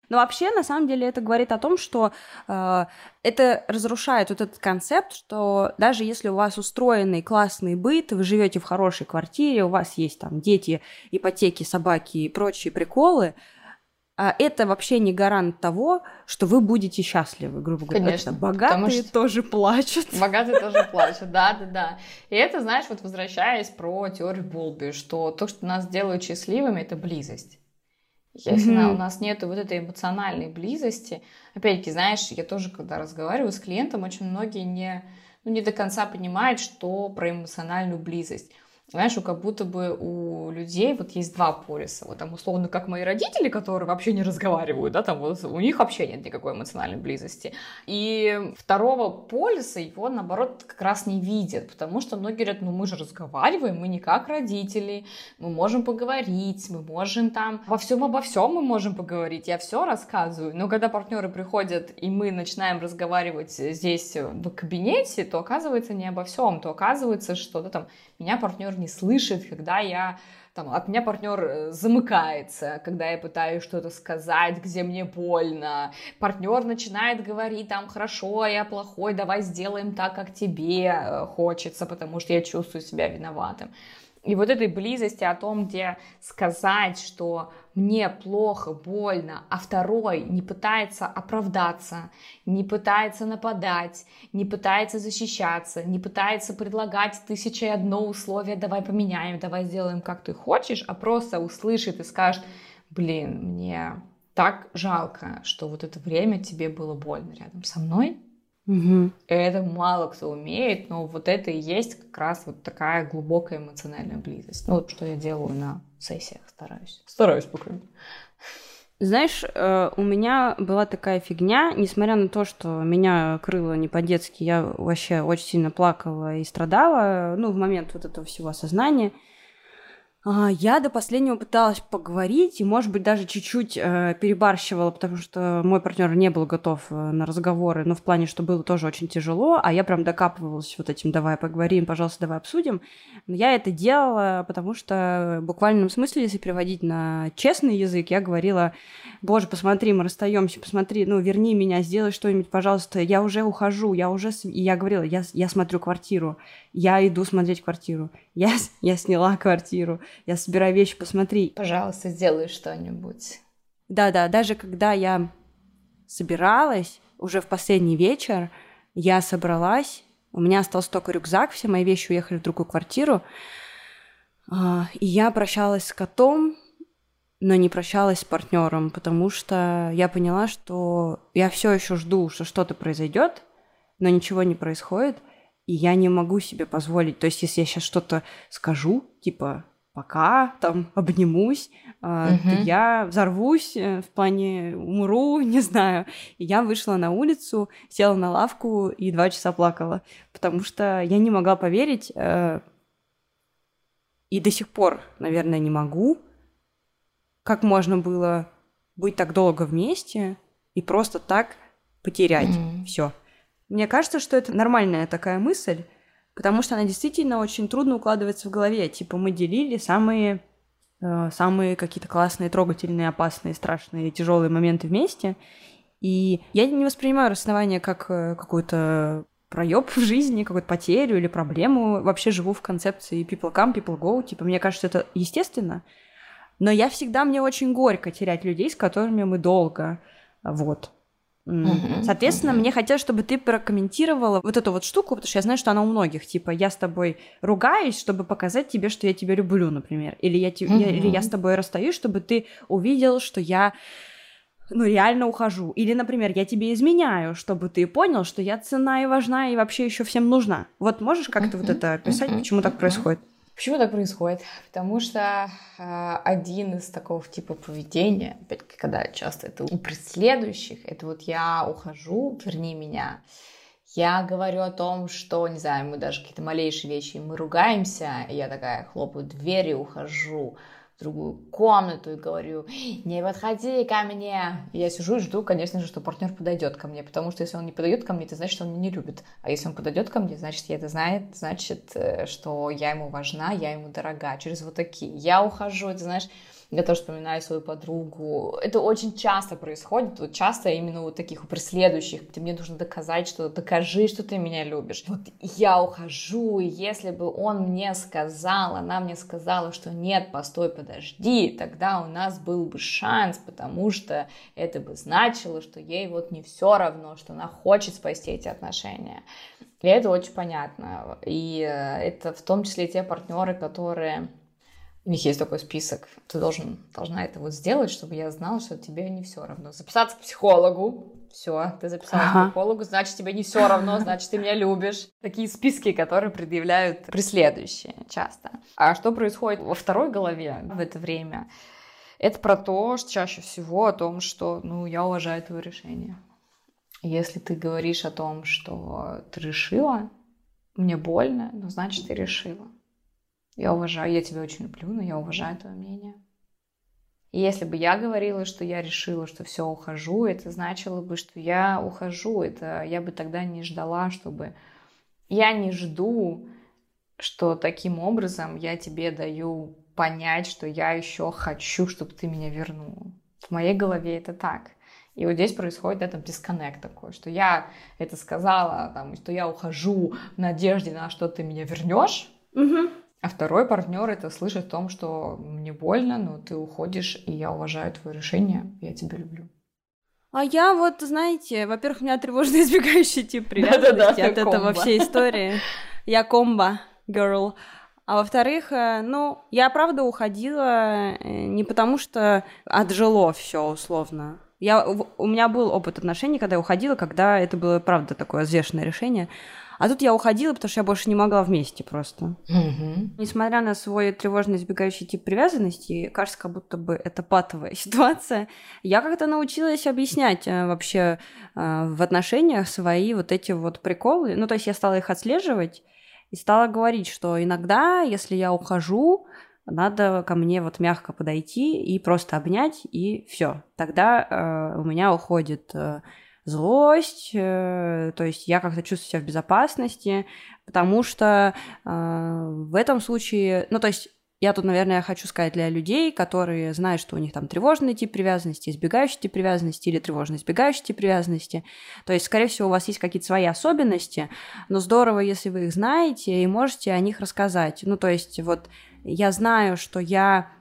Но вообще, на самом деле, это говорит о том, что э, это разрушает вот этот концепт, что даже если у вас устроенный классный быт, вы живете в хорошей квартире, у вас есть там дети, ипотеки, собаки и прочие приколы, это вообще не гарант того, что вы будете счастливы, грубо говоря. Конечно. Богатые что... тоже плачут. Богатые [laughs] тоже плачут, да, да, да. И это, знаешь, вот возвращаясь про теорию Болби, что то, что нас делает счастливыми, это близость. Если mm-hmm. у нас нет вот этой эмоциональной близости, опять-таки, знаешь, я тоже, когда разговариваю с клиентом, очень многие не, ну, не до конца понимают, что про эмоциональную близость. Знаешь, как будто бы у людей вот есть два полюса. Вот там условно, как мои родители, которые вообще не разговаривают, да, там вот у них вообще нет никакой эмоциональной близости. И второго полюса его, наоборот, как раз не видят, потому что многие говорят, ну мы же разговариваем, мы не как родители, мы можем поговорить, мы можем там во всем обо всем мы можем поговорить, я все рассказываю. Но когда партнеры приходят, и мы начинаем разговаривать здесь в кабинете, то оказывается не обо всем, то оказывается, что да, там меня партнер не слышит, когда я там, от меня партнер э, замыкается, когда я пытаюсь что-то сказать, где мне больно. Партнер начинает говорить там, хорошо, я плохой, давай сделаем так, как тебе э, хочется, потому что я чувствую себя виноватым. И вот этой близости о том, где сказать, что мне плохо, больно, а второй не пытается оправдаться, не пытается нападать, не пытается защищаться, не пытается предлагать тысяча и одно условие, давай поменяем, давай сделаим, как ты хочешь, а просто услышит и скажет, блин, мне так жалко, что вот это время тебе было больно рядом со мной, Угу. Это мало кто умеет, но вот это и есть как раз вот такая глубокая эмоциональная близость. Ну, вот что я делаю на сессиях, стараюсь. Стараюсь, по крайней мере. Знаешь, э, у меня была такая фигня, несмотря на то, что меня крыло не по-детски, я вообще очень сильно плакала и страдала, ну, в момент вот этого всего осознания – я до последнего пыталась поговорить и, может быть, даже чуть-чуть э, перебарщивала, потому что мой партнер не был готов э, на разговоры, но в плане, что было тоже очень тяжело, а я прям докапывалась вот этим «давай поговорим, пожалуйста, давай обсудим». Но я это делала, потому что в буквальном смысле, если переводить на честный язык, я говорила «боже, посмотри, мы расстаемся, посмотри, ну, верни меня, сделай что-нибудь, пожалуйста, я уже ухожу, я уже...» И я говорила «я, я смотрю квартиру, я иду смотреть квартиру, я, я сняла квартиру, я собираю вещи, посмотри. Пожалуйста, сделай что-нибудь. Да-да, даже когда я собиралась, уже в последний вечер, я собралась, у меня остался только рюкзак, все мои вещи уехали в другую квартиру, а, и я прощалась с котом, но не прощалась с партнером, потому что я поняла, что я все еще жду, что что-то произойдет, но ничего не происходит, и я не могу себе позволить. То есть, если я сейчас что-то скажу, типа пока там обнимусь, uh-huh. то я взорвусь, э, в плане умру, [laughs] не знаю. И я вышла на улицу, села на лавку и два часа плакала, потому что я не могла поверить, э, и до сих пор, наверное, не могу, как можно было быть так долго вместе и просто так потерять mm-hmm. все. Мне кажется, что это нормальная такая мысль, потому что она действительно очень трудно укладывается в голове. Типа мы делили самые, э, самые какие-то классные, трогательные, опасные, страшные, тяжелые моменты вместе. И я не воспринимаю расставание как э, какую-то проеб в жизни, какую-то потерю или проблему. Вообще живу в концепции people come, people go. Типа, мне кажется, это естественно. Но я всегда, мне очень горько терять людей, с которыми мы долго. Вот. Соответственно, мне хотелось, чтобы ты прокомментировала вот эту вот штуку, потому что я знаю, что она у многих, типа, я с тобой ругаюсь, чтобы показать тебе, что я тебя люблю, например, или я, te... я, или я с тобой расстаюсь, чтобы ты увидел, что я ну, реально ухожу. Или, например, я тебе изменяю, чтобы ты понял, что я цена и важна, и вообще еще всем нужна. Вот можешь как-то вот это описать, почему так происходит? Почему так происходит? Потому что э, один из такого типа поведения, опять когда часто это у преследующих, это вот я ухожу, верни меня. Я говорю о том, что, не знаю, мы даже какие-то малейшие вещи, мы ругаемся, я такая хлопаю дверь и ухожу другую комнату и говорю, не подходи ко мне. И я сижу и жду, конечно же, что партнер подойдет ко мне, потому что если он не подойдет ко мне, это значит, что он меня не любит. А если он подойдет ко мне, значит, я это знает, значит, э, что я ему важна, я ему дорога. Через вот такие. Я ухожу, это знаешь, я тоже вспоминаю свою подругу. Это очень часто происходит, вот часто именно вот таких преследующих, где мне нужно доказать, что докажи, что ты меня любишь. Вот я ухожу, и если бы он мне сказал, она мне сказала, что нет, постой, подожди, тогда у нас был бы шанс, потому что это бы значило, что ей вот не все равно, что она хочет спасти эти отношения. И это очень понятно. И э, это в том числе те партнеры, которые У них есть такой список. Ты должен, должна это вот сделать, чтобы я знала, что тебе не все равно. Записаться к психологу. Все, ты записалась ага. к психологу, значит, тебе не все равно, значит, ты меня любишь. Такие списки, которые предъявляют преследующие часто. А что происходит во второй голове в это время? Это про то, что чаще всего о том, что, ну, я уважаю твое решение. Если ты говоришь о том, что ты решила, мне больно, но значит, ты решила. Я уважаю, я тебя очень люблю, но я уважаю твое мнение. И если бы я говорила, что я решила, что все, ухожу, это значило бы, что я ухожу. Это я бы тогда не ждала, чтобы... Я не жду, что таким образом я тебе даю понять, что я еще хочу, чтобы ты меня вернул. В моей голове это так. И вот здесь происходит этот дисконнект такой, что я это сказала, там, что я ухожу в надежде на что ты меня вернешь, угу. А второй партнер это слышит в том, что мне больно, но ты уходишь, и я уважаю твое решение, я тебя люблю. А я вот, знаете, во-первых, у меня тревожно [laughs] избегающий тип привязанности от этого всей истории. Я комбо, girl. А во-вторых, э, ну, я правда уходила э, не потому, что отжило все условно. Я, у меня был опыт отношений, когда я уходила, когда это было, правда, такое взвешенное решение. А тут я уходила, потому что я больше не могла вместе просто. Угу. Несмотря на свой тревожно избегающий тип привязанности, кажется, как будто бы это патовая [laughs] ситуация, я как-то научилась объяснять э, вообще э, в отношениях свои вот эти вот приколы. Ну, то есть я стала их отслеживать и стала говорить, что иногда, если я ухожу, надо ко мне вот мягко подойти и просто обнять, и все. Тогда э, у меня уходит э, злость, э, то есть я как-то чувствую себя в безопасности, потому что э, в этом случае, ну то есть я тут, наверное, хочу сказать для людей, которые знают, что у них там тревожный тип привязанности, избегающий тип привязанности или тревожно избегающий тип привязанности. То есть, скорее всего, у вас есть какие-то свои особенности, но здорово, если вы их знаете и можете о них рассказать. Ну, то есть, вот я знаю, что я,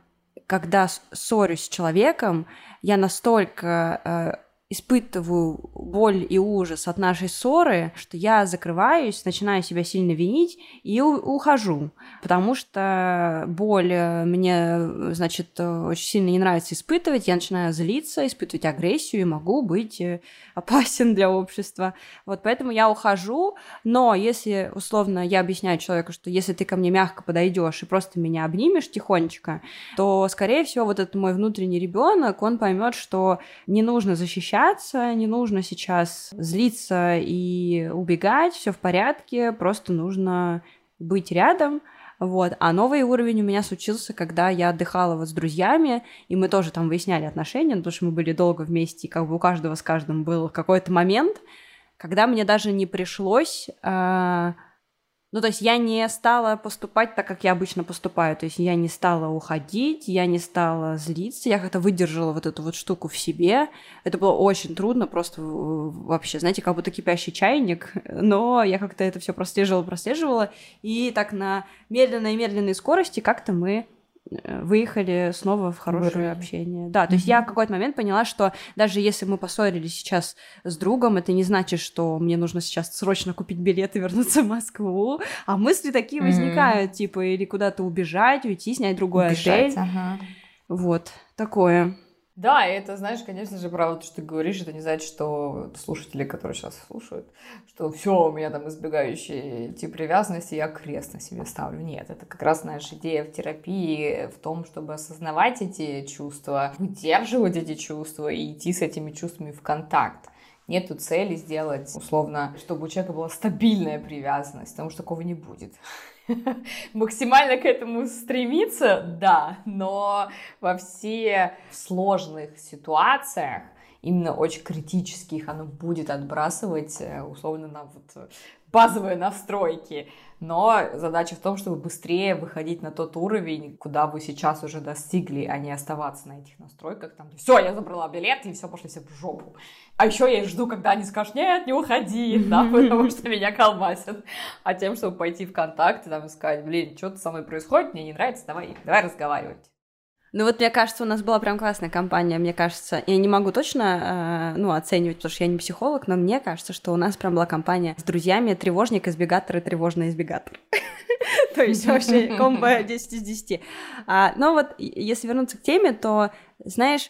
когда ссорюсь с человеком, я настолько э, испытываю боль и ужас от нашей ссоры, что я закрываюсь, начинаю себя сильно винить и ухожу, потому что боль э, мне, значит, очень сильно не нравится испытывать, я начинаю злиться, испытывать агрессию и могу быть э, опасен для общества. Вот поэтому я ухожу, но если, условно, я объясняю человеку, что если ты ко мне мягко подойдешь и просто меня обнимешь тихонечко, то, скорее всего, вот этот мой внутренний ребенок, он поймет, что не нужно защищать общаться, не нужно сейчас злиться и убегать, все в порядке, просто нужно быть рядом. Вот. А новый уровень у меня случился, когда я отдыхала вот с друзьями, и мы тоже там выясняли отношения, потому что мы были долго вместе, и как бы у каждого с каждым был какой-то момент, когда мне даже не пришлось э, ну, то есть я не стала поступать так, как я обычно поступаю. То есть я не стала уходить, я не стала злиться, я как-то выдержала вот эту вот штуку в себе. Это было очень трудно, просто вообще, знаете, как будто кипящий чайник. [laughs] Но я как-то это все прослеживала, прослеживала. И так на медленной-медленной скорости как-то мы выехали снова в хорошее Выровняли. общение. Да, то есть я в какой-то момент поняла, что даже если мы поссорились сейчас с другом, это не значит, что мне нужно сейчас срочно купить билет и вернуться в Москву. А мысли такие возникают, типа, или куда-то убежать, уйти, снять другой убежать, отель. Ага. Вот, такое. Да, это, знаешь, конечно же, правда, то, что ты говоришь, это не значит, что слушатели, которые сейчас слушают, что все, у меня там избегающий тип привязанности, я крест на себе ставлю. Нет, это как раз, знаешь, идея в терапии в том, чтобы осознавать эти чувства, выдерживать эти чувства и идти с этими чувствами в контакт. Нету цели сделать, условно, чтобы у человека была стабильная привязанность, потому что такого не будет. [laughs] максимально к этому стремиться, да, но во все сложных ситуациях, именно очень критических, оно будет отбрасывать э, условно на вот базовые настройки. Но задача в том, чтобы быстрее выходить на тот уровень, куда вы сейчас уже достигли, а не оставаться на этих настройках. Там, все, я забрала билет, и все, пошли все в жопу. А еще я жду, когда они скажут, нет, не уходи, [laughs] да, потому что меня колбасят. А тем, чтобы пойти в контакт и там сказать, блин, что-то со мной происходит, мне не нравится, давай, давай разговаривать. Ну вот мне кажется, у нас была прям классная компания, мне кажется, я не могу точно, э, ну, оценивать, потому что я не психолог, но мне кажется, что у нас прям была компания с друзьями тревожник, избегатор и тревожный избегатор. [laughs] То есть вообще [laughs] комбо 10 из 10. А, но вот если вернуться к теме, то, знаешь,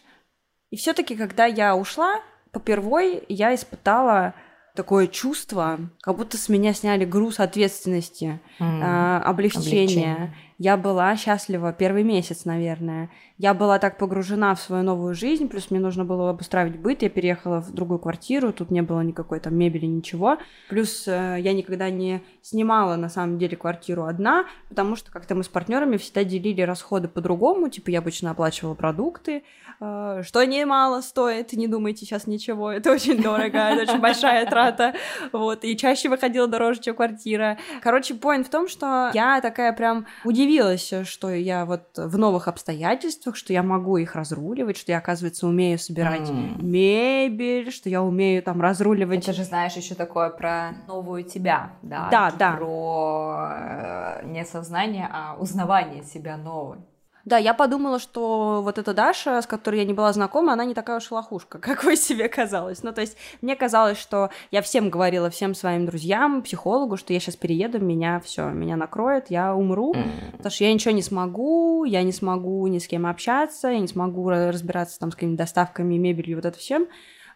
и все таки когда я ушла, попервой я испытала такое чувство, как будто с меня сняли груз ответственности, mm. э, облегчения. облегчение. Я была счастлива первый месяц, наверное. Я была так погружена в свою новую жизнь, плюс мне нужно было обустраивать быт, я переехала в другую квартиру, тут не было никакой там мебели, ничего. Плюс э, я никогда не снимала на самом деле квартиру одна, потому что как-то мы с партнерами всегда делили расходы по-другому, типа я обычно оплачивала продукты, э, что немало стоит, не думайте сейчас ничего, [laughs] это очень дорого, это очень большая трата, вот, и чаще выходила дороже, чем квартира. Короче, point в том, что я такая прям удивилась, что я вот в новых обстоятельствах качествах, что я могу их разруливать, что я, оказывается, умею собирать mm. мебель, что я умею там разруливать. Это же знаешь еще такое про новую тебя, да? Да, да. Про э, не сознание, а узнавание себя новой. Да, я подумала, что вот эта Даша, с которой я не была знакома, она не такая уж лохушка, [laughs] какой себе казалось. Ну, то есть мне казалось, что я всем говорила, всем своим друзьям, психологу, что я сейчас перееду, меня все, меня накроет, я умру, mm. потому что я ничего не смогу, я не смогу ни с кем общаться, я не смогу разбираться там с какими-то доставками, мебелью, вот это всем.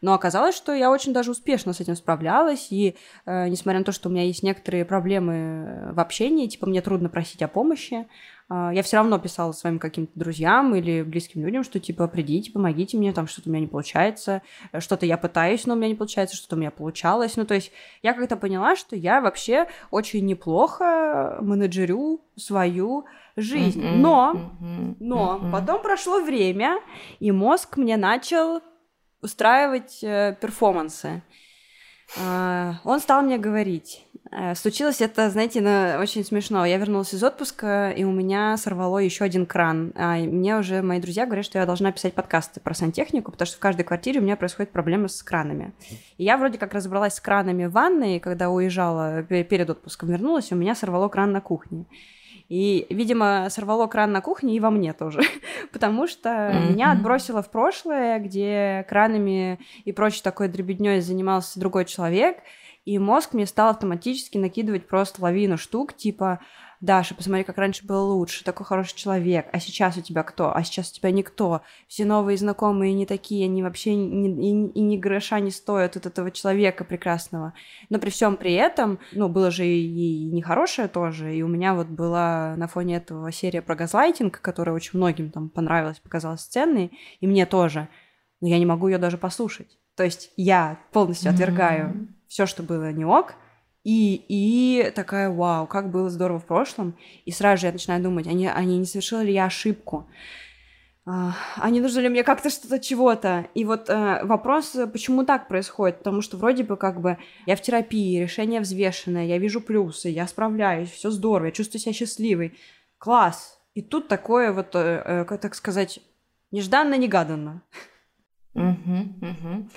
Но оказалось, что я очень даже успешно с этим справлялась, и э, несмотря на то, что у меня есть некоторые проблемы в общении, типа мне трудно просить о помощи, а, я все равно писала своим каким-то друзьям или близким людям, что типа придите, помогите мне, там что-то у меня не получается, что-то я пытаюсь, но у меня не получается, что-то у меня получалось. Ну, то есть я как-то поняла, что я вообще очень неплохо менеджерю свою жизнь. Но, но потом прошло время, и мозг мне начал устраивать э, перформансы. Э, он стал мне говорить, Э, случилось это, знаете, на... очень смешно. Я вернулась из отпуска, и у меня сорвало еще один кран. А мне уже мои друзья говорят, что я должна писать подкасты про сантехнику, потому что в каждой квартире у меня происходят проблемы с кранами. И я вроде как разобралась с кранами в ванной, когда уезжала перед отпуском, вернулась, у меня сорвало кран на кухне. И, видимо, сорвало кран на кухне и во мне тоже, [laughs] потому что mm-hmm. меня отбросило в прошлое, где кранами и прочей такой дребедней занимался другой человек, и мозг мне стал автоматически накидывать просто лавину штук, типа Даша, посмотри, как раньше было лучше, такой хороший человек, а сейчас у тебя кто? А сейчас у тебя никто. Все новые знакомые не такие, они вообще ни, и, и ни гроша не стоят от этого человека прекрасного. Но при всем при этом, ну, было же и, и нехорошее тоже, и у меня вот была на фоне этого серия про газлайтинг, которая очень многим там понравилась, показалась ценной, и мне тоже, но я не могу ее даже послушать. То есть я полностью отвергаю mm-hmm все, что было не ок, и, и такая, вау, как было здорово в прошлом. И сразу же я начинаю думать, они, они не совершила ли я ошибку? А, а не нужно ли мне как-то что-то чего-то? И вот э, вопрос, почему так происходит? Потому что вроде бы как бы я в терапии, решение взвешенное, я вижу плюсы, я справляюсь, все здорово, я чувствую себя счастливой. Класс! И тут такое вот, э, э, так сказать, нежданно-негаданно. Угу, угу.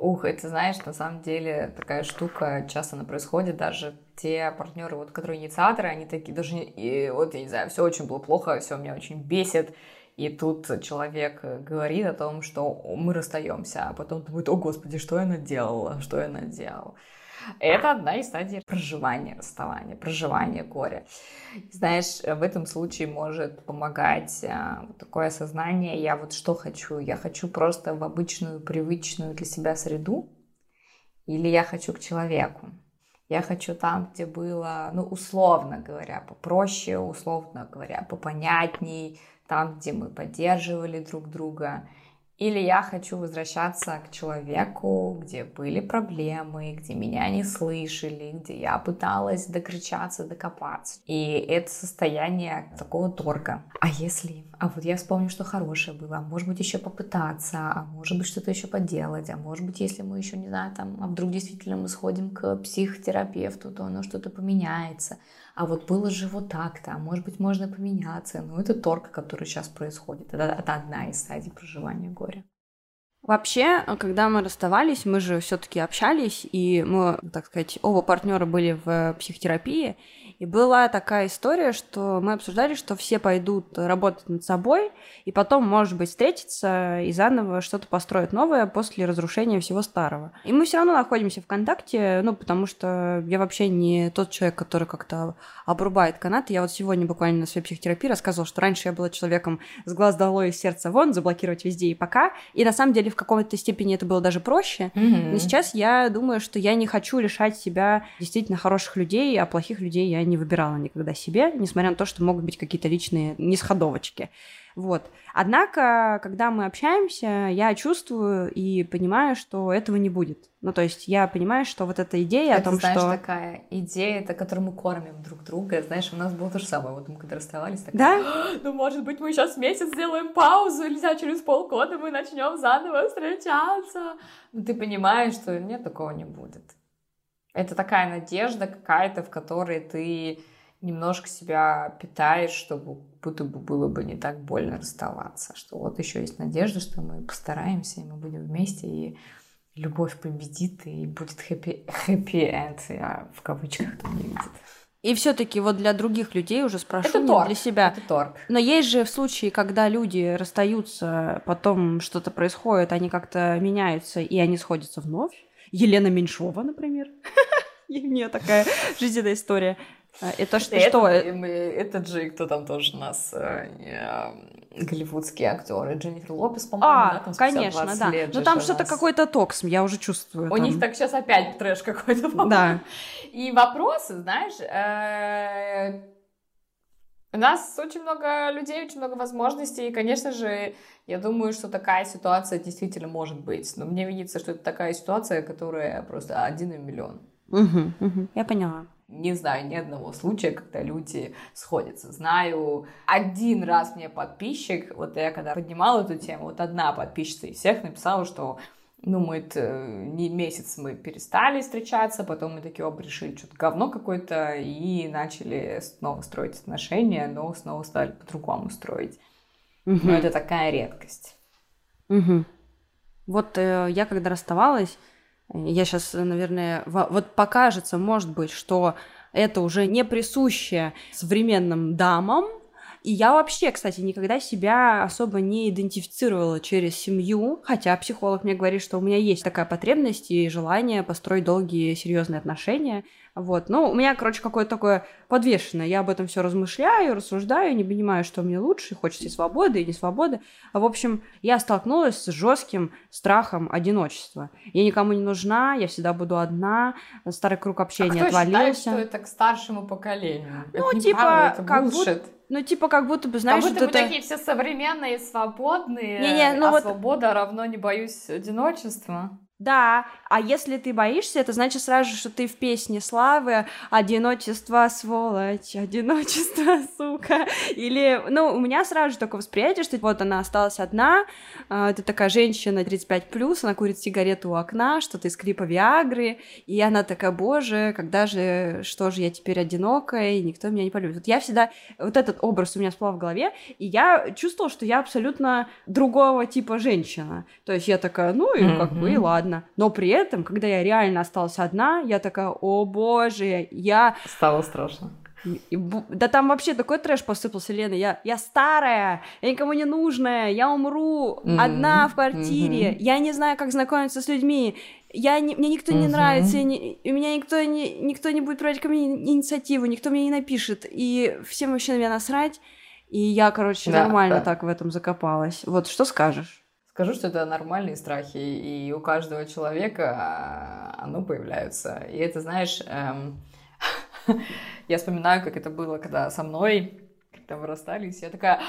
Ух, это знаешь, на самом деле такая штука, часто она происходит, даже те партнеры, вот, которые инициаторы, они такие даже, и, вот, я не знаю, все очень было плохо, все меня очень бесит, и тут человек говорит о том, что мы расстаемся, а потом думает, о господи, что я наделала, что я наделала. Это одна из стадий проживания расставания, проживания горя. Знаешь, в этом случае может помогать а, такое осознание, я вот что хочу, я хочу просто в обычную, привычную для себя среду, или я хочу к человеку. Я хочу там, где было, ну, условно говоря, попроще, условно говоря, попонятней, там, где мы поддерживали друг друга. Или я хочу возвращаться к человеку, где были проблемы, где меня не слышали, где я пыталась докричаться, докопаться. И это состояние такого торга. А если? А вот я вспомню, что хорошее было. А может быть, еще попытаться, а может быть, что-то еще поделать. А может быть, если мы еще, не знаю, там, а вдруг действительно мы сходим к психотерапевту, то оно что-то поменяется а вот было же вот так-то, а может быть можно поменяться. Ну, это торг, который сейчас происходит. Это, это одна из стадий проживания горя. Вообще, когда мы расставались, мы же все-таки общались, и мы, так сказать, оба партнера были в психотерапии, и была такая история, что мы обсуждали, что все пойдут работать над собой, и потом, может быть, встретиться и заново что-то построить новое после разрушения всего старого. И мы все равно находимся в контакте, ну, потому что я вообще не тот человек, который как-то обрубает канат. Я вот сегодня буквально на своей психотерапии рассказывала, что раньше я была человеком с глаз долой и сердца вон, заблокировать везде и пока. И на самом деле в какой-то степени это было даже проще. Mm-hmm. Но сейчас я думаю, что я не хочу лишать себя действительно хороших людей, а плохих людей я не выбирала никогда себе, несмотря на то, что могут быть какие-то личные нисходовочки. Вот. Однако, когда мы общаемся, я чувствую и понимаю, что этого не будет. Ну, то есть я понимаю, что вот эта идея это, о том, знаешь, что... такая идея, это которую мы кормим друг друга. Знаешь, у нас было то же самое. Вот мы когда расставались, такая, да? ну, может быть, мы сейчас месяц сделаем паузу, или через полгода мы начнем заново встречаться. Но ты понимаешь, что нет, такого не будет. Это такая надежда какая-то, в которой ты немножко себя питаешь, чтобы будто бы было бы не так больно расставаться. Что вот еще есть надежда, что мы постараемся, и мы будем вместе, и любовь победит, и будет happy, happy end, я в кавычках там не видит. И все-таки вот для других людей уже спрошу, это торг, для себя. Это торг. Но есть же в случае, когда люди расстаются, потом что-то происходит, они как-то меняются, и они сходятся вновь. Елена Меньшова, например. [laughs] У нее такая жизненная история. А, это что? Это, что? Этот же, кто там тоже у нас, э, голливудские актеры, Дженнифер Лопес, по-моему, а, да, там конечно, да. Лет Но там что-то какой-то токс, я уже чувствую. У там. них так сейчас опять трэш какой-то. Да. И вопросы, знаешь, э, у нас очень много людей, очень много возможностей, и, конечно же, я думаю, что такая ситуация действительно может быть. Но мне видится, что это такая ситуация, которая просто один в миллион. Угу, угу, я поняла не знаю ни одного случая, когда люди сходятся. Знаю один раз мне подписчик, вот я когда поднимала эту тему, вот одна подписчица из всех написала, что ну, мы это, не месяц мы перестали встречаться, потом мы такие оба решили что-то говно какое-то и начали снова строить отношения, но снова стали по-другому строить. Угу. Но это такая редкость. Угу. Вот э, я когда расставалась, я сейчас, наверное, вот покажется, может быть, что это уже не присуще современным дамам, и я вообще, кстати, никогда себя особо не идентифицировала через семью, хотя психолог мне говорит, что у меня есть такая потребность и желание построить долгие серьезные отношения. Вот. Ну, у меня, короче, какое-то такое подвешенное. Я об этом все размышляю, рассуждаю, не понимаю, что мне лучше, хочется и свободы, и не свободы. А, в общем, я столкнулась с жестким страхом одиночества. Я никому не нужна, я всегда буду одна, старый круг общения а кто отвалился. Считает, что это к старшему поколению? Ну, это типа, неправда, это как будто ну, типа, как будто бы, знаешь, как будто вот мы это... такие все современные, свободные, не, не, ну а вот... свобода равно не боюсь одиночества. Да, а если ты боишься, это значит сразу что ты в песне славы «Одиночество, сволочь, одиночество, [laughs] сука». Или, ну, у меня сразу же такое восприятие, что вот она осталась одна, а, ты такая женщина 35+, она курит сигарету у окна, что-то из клипа Виагры, и она такая, боже, когда же, что же я теперь одинокая, и никто меня не полюбит. Вот я всегда, вот этот образ у меня всплыл в голове, и я чувствовала, что я абсолютно другого типа женщина. То есть я такая, ну, и как бы, и ладно ладно. Но при этом, когда я реально осталась одна, я такая, о боже, я... Стало страшно. И, да там вообще такой трэш посыпался, Лена. Я, я старая, я никому не нужная, я умру mm-hmm. одна в квартире, mm-hmm. я не знаю, как знакомиться с людьми, я не, мне никто mm-hmm. не нравится, и, не, и меня никто не, никто не будет проявлять ко мне инициативу, никто мне не напишет, и всем вообще на меня насрать. И я, короче, да, нормально да. так в этом закопалась. Вот что скажешь? Скажу, что это нормальные страхи, и у каждого человека а, оно появляется. И это, знаешь, эм, [laughs] я вспоминаю, как это было, когда со мной, когда мы расстались, я такая,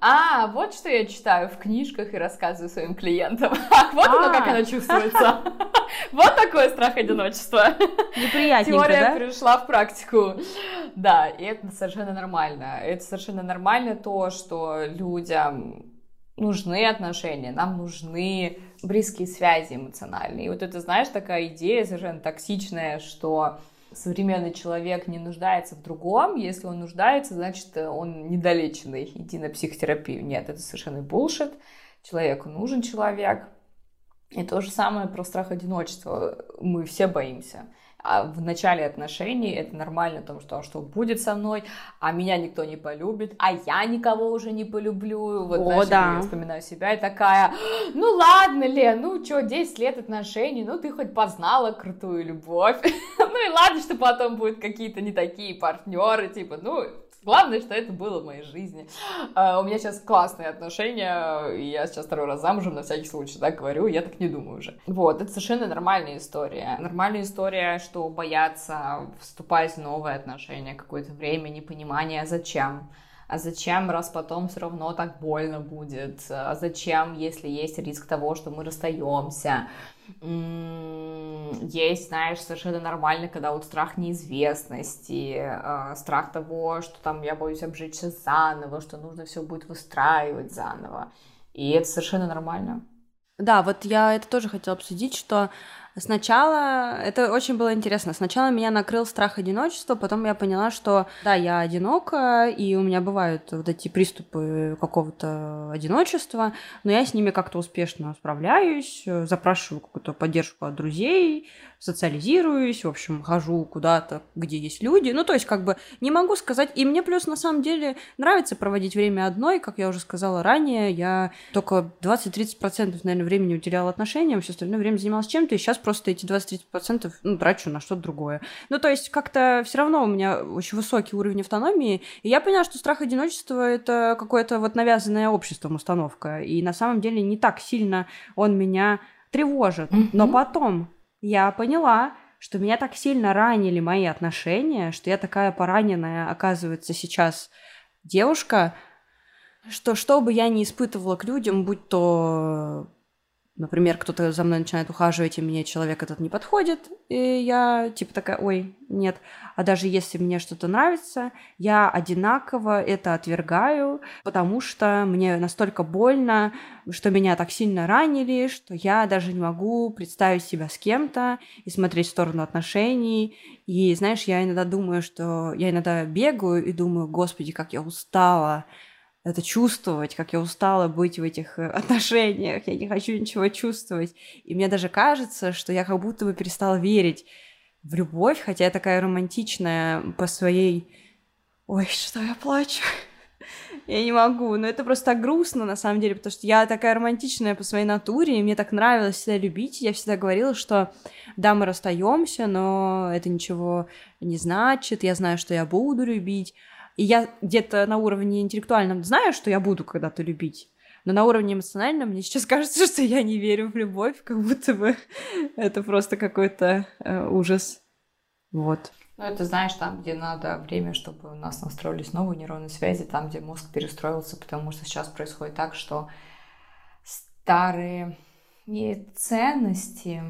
а, вот что я читаю в книжках и рассказываю своим клиентам. [laughs] вот оно, как а. оно чувствуется. [laughs] вот такой страх одиночества. Неприятненько, Теория перешла в практику. Да, и это совершенно нормально. Это совершенно нормально то, что людям нужны отношения, нам нужны близкие связи эмоциональные. И вот это, знаешь, такая идея совершенно токсичная, что современный человек не нуждается в другом, если он нуждается, значит, он недолеченный, иди на психотерапию. Нет, это совершенно булшит. Человеку нужен человек, И то же самое про страх одиночества. Мы все боимся. А в начале отношений это нормально, потому что а что будет со мной, а меня никто не полюбит, а я никого уже не полюблю. Вот, О, знаешь, да. я вспоминаю себя и такая, ну ладно, Лен, ну что, 10 лет отношений, ну ты хоть познала крутую любовь. [laughs] ну и ладно, что потом будут какие-то не такие партнеры, типа, ну Главное, что это было в моей жизни. Uh, у меня сейчас классные отношения, я сейчас второй раз замужем, на всякий случай, да, говорю, я так не думаю уже. Вот, это совершенно нормальная история. Нормальная история, что бояться вступать в новые отношения какое-то время, непонимание, зачем а зачем, раз потом все равно так больно будет, а зачем, если есть риск того, что мы расстаемся, есть, знаешь, совершенно нормально, когда вот страх неизвестности, э, страх того, что там я боюсь обжечься заново, что нужно все будет выстраивать заново. И это совершенно нормально. Да, вот я это тоже хотела обсудить, что Сначала это очень было интересно. Сначала меня накрыл страх одиночества, потом я поняла, что да, я одинока, и у меня бывают вот эти приступы какого-то одиночества, но я с ними как-то успешно справляюсь, запрашиваю какую-то поддержку от друзей, социализируюсь, в общем, хожу куда-то, где есть люди. Ну, то есть, как бы, не могу сказать. И мне плюс, на самом деле, нравится проводить время одной, как я уже сказала ранее. Я только 20-30%, наверное, времени уделяла отношениям, все остальное время занималась чем-то, и сейчас просто эти 20-30% ну, трачу на что-то другое. Ну, то есть, как-то все равно у меня очень высокий уровень автономии, и я поняла, что страх одиночества — это какое-то вот навязанное обществом установка, и на самом деле не так сильно он меня тревожит. Mm-hmm. Но потом я поняла, что меня так сильно ранили мои отношения, что я такая пораненная, оказывается, сейчас девушка, что что бы я не испытывала к людям, будь то Например, кто-то за мной начинает ухаживать, и мне человек этот не подходит, и я типа такая, ой, нет. А даже если мне что-то нравится, я одинаково это отвергаю, потому что мне настолько больно, что меня так сильно ранили, что я даже не могу представить себя с кем-то и смотреть в сторону отношений. И знаешь, я иногда думаю, что я иногда бегаю и думаю, господи, как я устала это чувствовать, как я устала быть в этих э, отношениях, я не хочу ничего чувствовать. И мне даже кажется, что я как будто бы перестала верить в любовь, хотя я такая романтичная по своей... Ой, что я плачу. [laughs] я не могу, но это просто так грустно, на самом деле, потому что я такая романтичная по своей натуре, и мне так нравилось всегда любить, я всегда говорила, что да, мы расстаемся, но это ничего не значит, я знаю, что я буду любить, и я где-то на уровне интеллектуальном знаю, что я буду когда-то любить. Но на уровне эмоциональном мне сейчас [laughs] кажется, что я не верю в любовь, как будто бы [laughs] это просто какой-то э, ужас. Вот. Ну, это знаешь, там, где надо время, чтобы у нас настроились новые нейронные связи, там, где мозг перестроился, потому что сейчас происходит так, что старые не ценности,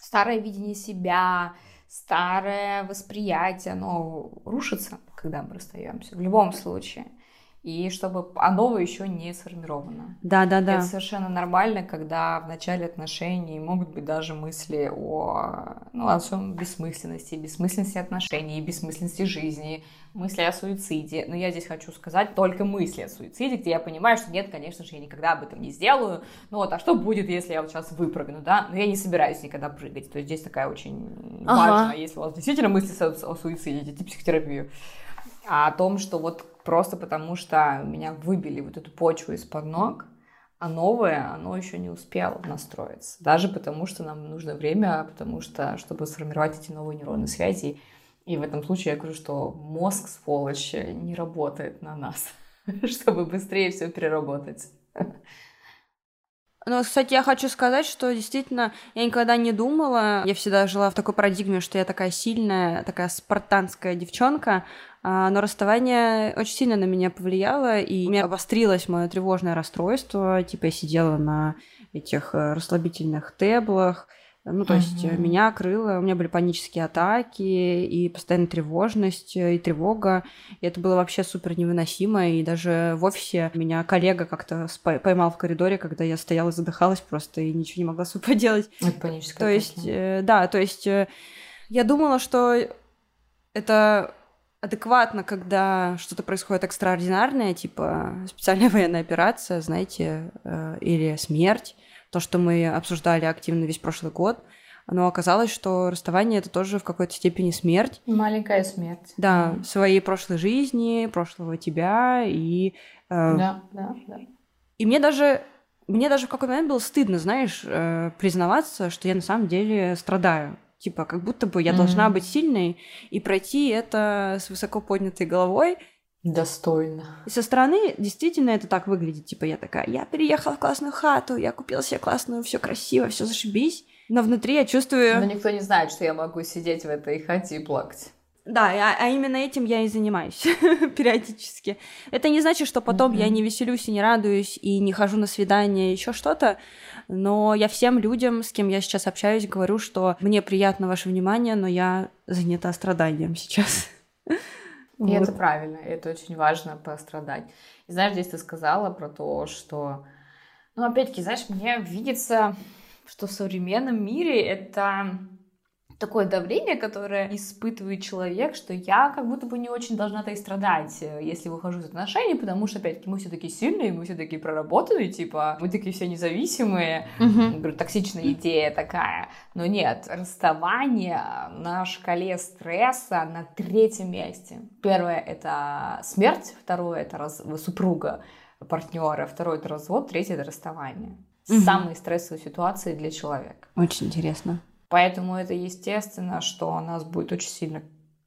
старое видение себя, старое восприятие, оно рушится, когда мы расстаемся, в любом случае и чтобы новое еще не сформировано. Да, да, да. Это совершенно нормально, когда в начале отношений могут быть даже мысли о, ну, о своем бессмысленности, бессмысленности отношений, бессмысленности жизни, мысли о суициде. Но я здесь хочу сказать только мысли о суициде, где я понимаю, что нет, конечно же, я никогда об этом не сделаю. Ну вот, а что будет, если я вот сейчас выпрыгну, да? Но я не собираюсь никогда прыгать. То есть здесь такая очень ага. важная, если у вас действительно мысли о, о суициде, идите психотерапию. А о том, что вот просто потому что меня выбили вот эту почву из-под ног, а новое, оно еще не успело настроиться. Даже потому, что нам нужно время, потому что, чтобы сформировать эти новые нейронные связи. И в этом случае я говорю, что мозг, сволочь, не работает на нас, [laughs] чтобы быстрее все переработать. Ну, кстати, я хочу сказать, что действительно я никогда не думала, я всегда жила в такой парадигме, что я такая сильная, такая спартанская девчонка, а, но расставание очень сильно на меня повлияло, и у меня обострилось мое тревожное расстройство. Типа я сидела на этих э, расслабительных теблах, ну, то есть uh-huh. меня крыло, у меня были панические атаки и постоянная тревожность э, и тревога. И это было вообще супер невыносимо. И даже в офисе меня коллега как-то поймал в коридоре, когда я стояла и задыхалась просто и ничего не могла с собой [laughs] поделать. Это паническая То есть, э, да, то есть э, я думала, что это адекватно, когда что-то происходит экстраординарное, типа специальная [laughs] военная операция, знаете, э, или смерть, то, что мы обсуждали активно весь прошлый год, но оказалось, что расставание это тоже в какой-то степени смерть. Маленькая смерть. Да, mm. своей прошлой жизни, прошлого тебя и. Э, да, да, да. И мне даже мне даже в какой-то момент было стыдно, знаешь, э, признаваться, что я на самом деле страдаю. Типа, как будто бы я mm-hmm. должна быть сильной и пройти это с высоко поднятой головой. Достойно. И со стороны действительно это так выглядит. Типа, я такая, я переехала в классную хату, я купила себе классную, все красиво, все зашибись. Но внутри я чувствую... Но никто не знает, что я могу сидеть в этой хате и плакать. Да, а, а именно этим я и занимаюсь [laughs] периодически. Это не значит, что потом mm-hmm. я не веселюсь и не радуюсь и не хожу на свидания, еще что-то. Но я всем людям, с кем я сейчас общаюсь, говорю, что мне приятно ваше внимание, но я занята страданием сейчас. И вот. это правильно, это очень важно пострадать. И знаешь, здесь ты сказала про то, что, ну, опять-таки, знаешь, мне видится, что в современном мире это такое давление, которое испытывает человек, что я как будто бы не очень должна-то и страдать, э, если выхожу из отношений, потому что, опять-таки, мы все такие сильные, мы все такие проработанные, типа, мы такие все независимые. Угу. Говорю, токсичная идея такая. Но нет, расставание на шкале стресса на третьем месте. Первое — это смерть, второе — это раз... супруга, партнера, второе — это развод, третье — это расставание. Угу. Самые стрессовые ситуации для человека. Очень интересно. Поэтому это естественно, что нас будет очень сильно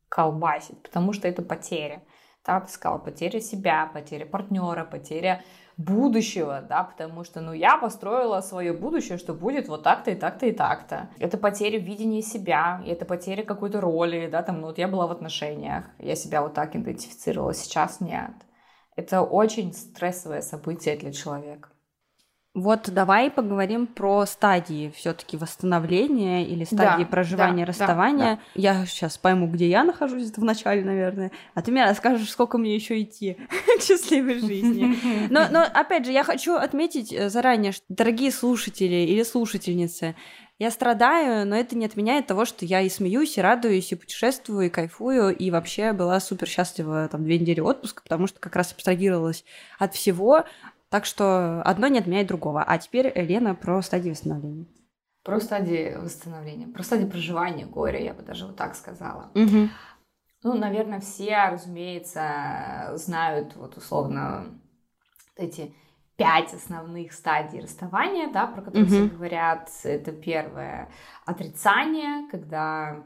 колбасить, потому что это потеря. Да, ты сказала, потеря себя, потеря партнера, потеря будущего, да, потому что, ну, я построила свое будущее, что будет вот так-то и так-то и так-то. Это потеря видения себя, это потеря какой-то роли, да, там, ну, вот я была в отношениях, я себя вот так идентифицировала, сейчас нет. Это очень стрессовое событие для человека. Вот давай поговорим про стадии все-таки восстановления или стадии да, проживания да, расставания. Да, да. Я сейчас пойму, где я нахожусь в начале, наверное, а ты мне расскажешь, сколько мне еще идти [laughs] к счастливой жизни. [laughs] Но, но опять же, я хочу отметить э, заранее, что, дорогие слушатели или слушательницы, я страдаю, но это не отменяет того, что я и смеюсь, и радуюсь, и путешествую, и кайфую, и вообще была супер счастлива там две недели отпуска, потому что как раз абстрагировалась от всего, так что одно не отменяет другого. А теперь, Лена, про стадии восстановления. Про стадии восстановления, про стадии проживания горя, я бы даже вот так сказала. Угу. Ну, наверное, все, разумеется, знают вот условно эти пять основных стадий расставания, да, про которые угу. все говорят. Это первое отрицание, когда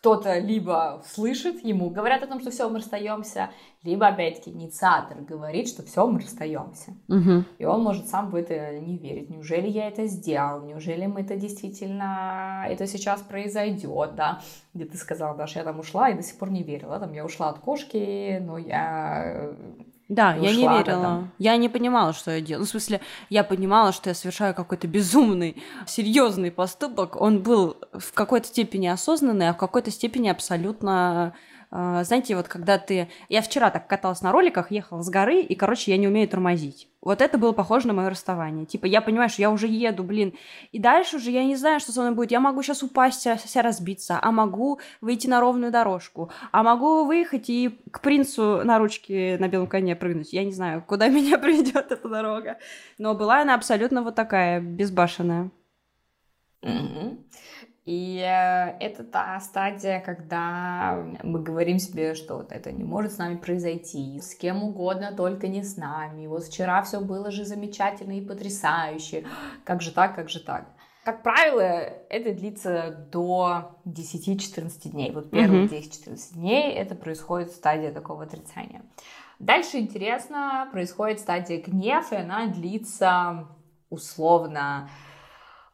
кто-то либо слышит, ему говорят о том, что все, мы расстаемся, либо, опять-таки, инициатор говорит, что все, мы расстаемся. Угу. И он может сам в это не верить. Неужели я это сделал? Неужели мы это действительно, это сейчас произойдет, да? Где ты сказала, Даша, я там ушла и до сих пор не верила. Там я ушла от кошки, но я да, я не верила. Там. Я не понимала, что я делаю. Ну, в смысле, я понимала, что я совершаю какой-то безумный, серьезный поступок. Он был в какой-то степени осознанный, а в какой-то степени абсолютно знаете, вот когда ты... Я вчера так каталась на роликах, ехала с горы, и, короче, я не умею тормозить. Вот это было похоже на мое расставание. Типа, я понимаю, что я уже еду, блин. И дальше уже я не знаю, что со мной будет. Я могу сейчас упасть, себя разбиться, а могу выйти на ровную дорожку, а могу выехать и к принцу на ручке на белом коне прыгнуть. Я не знаю, куда [laughs] меня приведет эта дорога. Но была она абсолютно вот такая, безбашенная. Mm-hmm. И э, это та стадия, когда мы говорим себе, что вот это не может с нами произойти, с кем угодно, только не с нами. Вот вчера все было же замечательно и потрясающе. Как же так, как же так? Как правило, это длится до 10-14 дней. Вот первые mm-hmm. 10-14 дней это происходит стадия такого отрицания. Дальше интересно, происходит стадия гнев, и она длится условно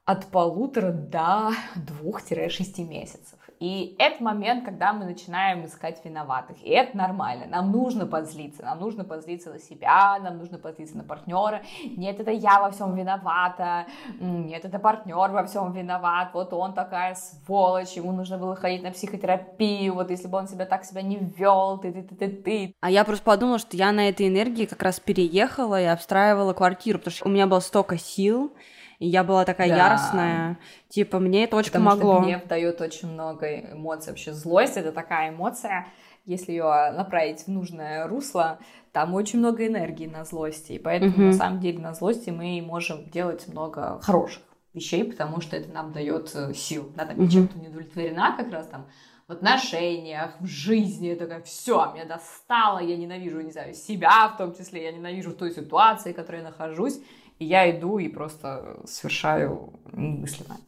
от полутора до двух-шести месяцев. И это момент, когда мы начинаем искать виноватых. И это нормально. Нам нужно позлиться. Нам нужно позлиться на себя, нам нужно позлиться на партнера. Нет, это я во всем виновата. Нет, это партнер во всем виноват. Вот он такая сволочь. Ему нужно было ходить на психотерапию. Вот если бы он себя так себя не вел, ты, ты, ты, ты, ты. А я просто подумала, что я на этой энергии как раз переехала и обстраивала квартиру, потому что у меня было столько сил, и я была такая да. яростная. Типа, мне это очень Потому помогло. Потому что гнев дает очень много эмоций. Вообще, злость — это такая эмоция, если ее направить в нужное русло, там очень много энергии на злости. И поэтому, угу. на самом деле, на злости мы можем делать много хороших вещей, потому что это нам дает э, сил. Да, там, я чем-то не удовлетворена как раз там в отношениях, в жизни, я такая, все, меня достало, я ненавижу, не знаю, себя в том числе, я ненавижу той ситуации, в которой я нахожусь, и я иду и просто совершаю немыслимое.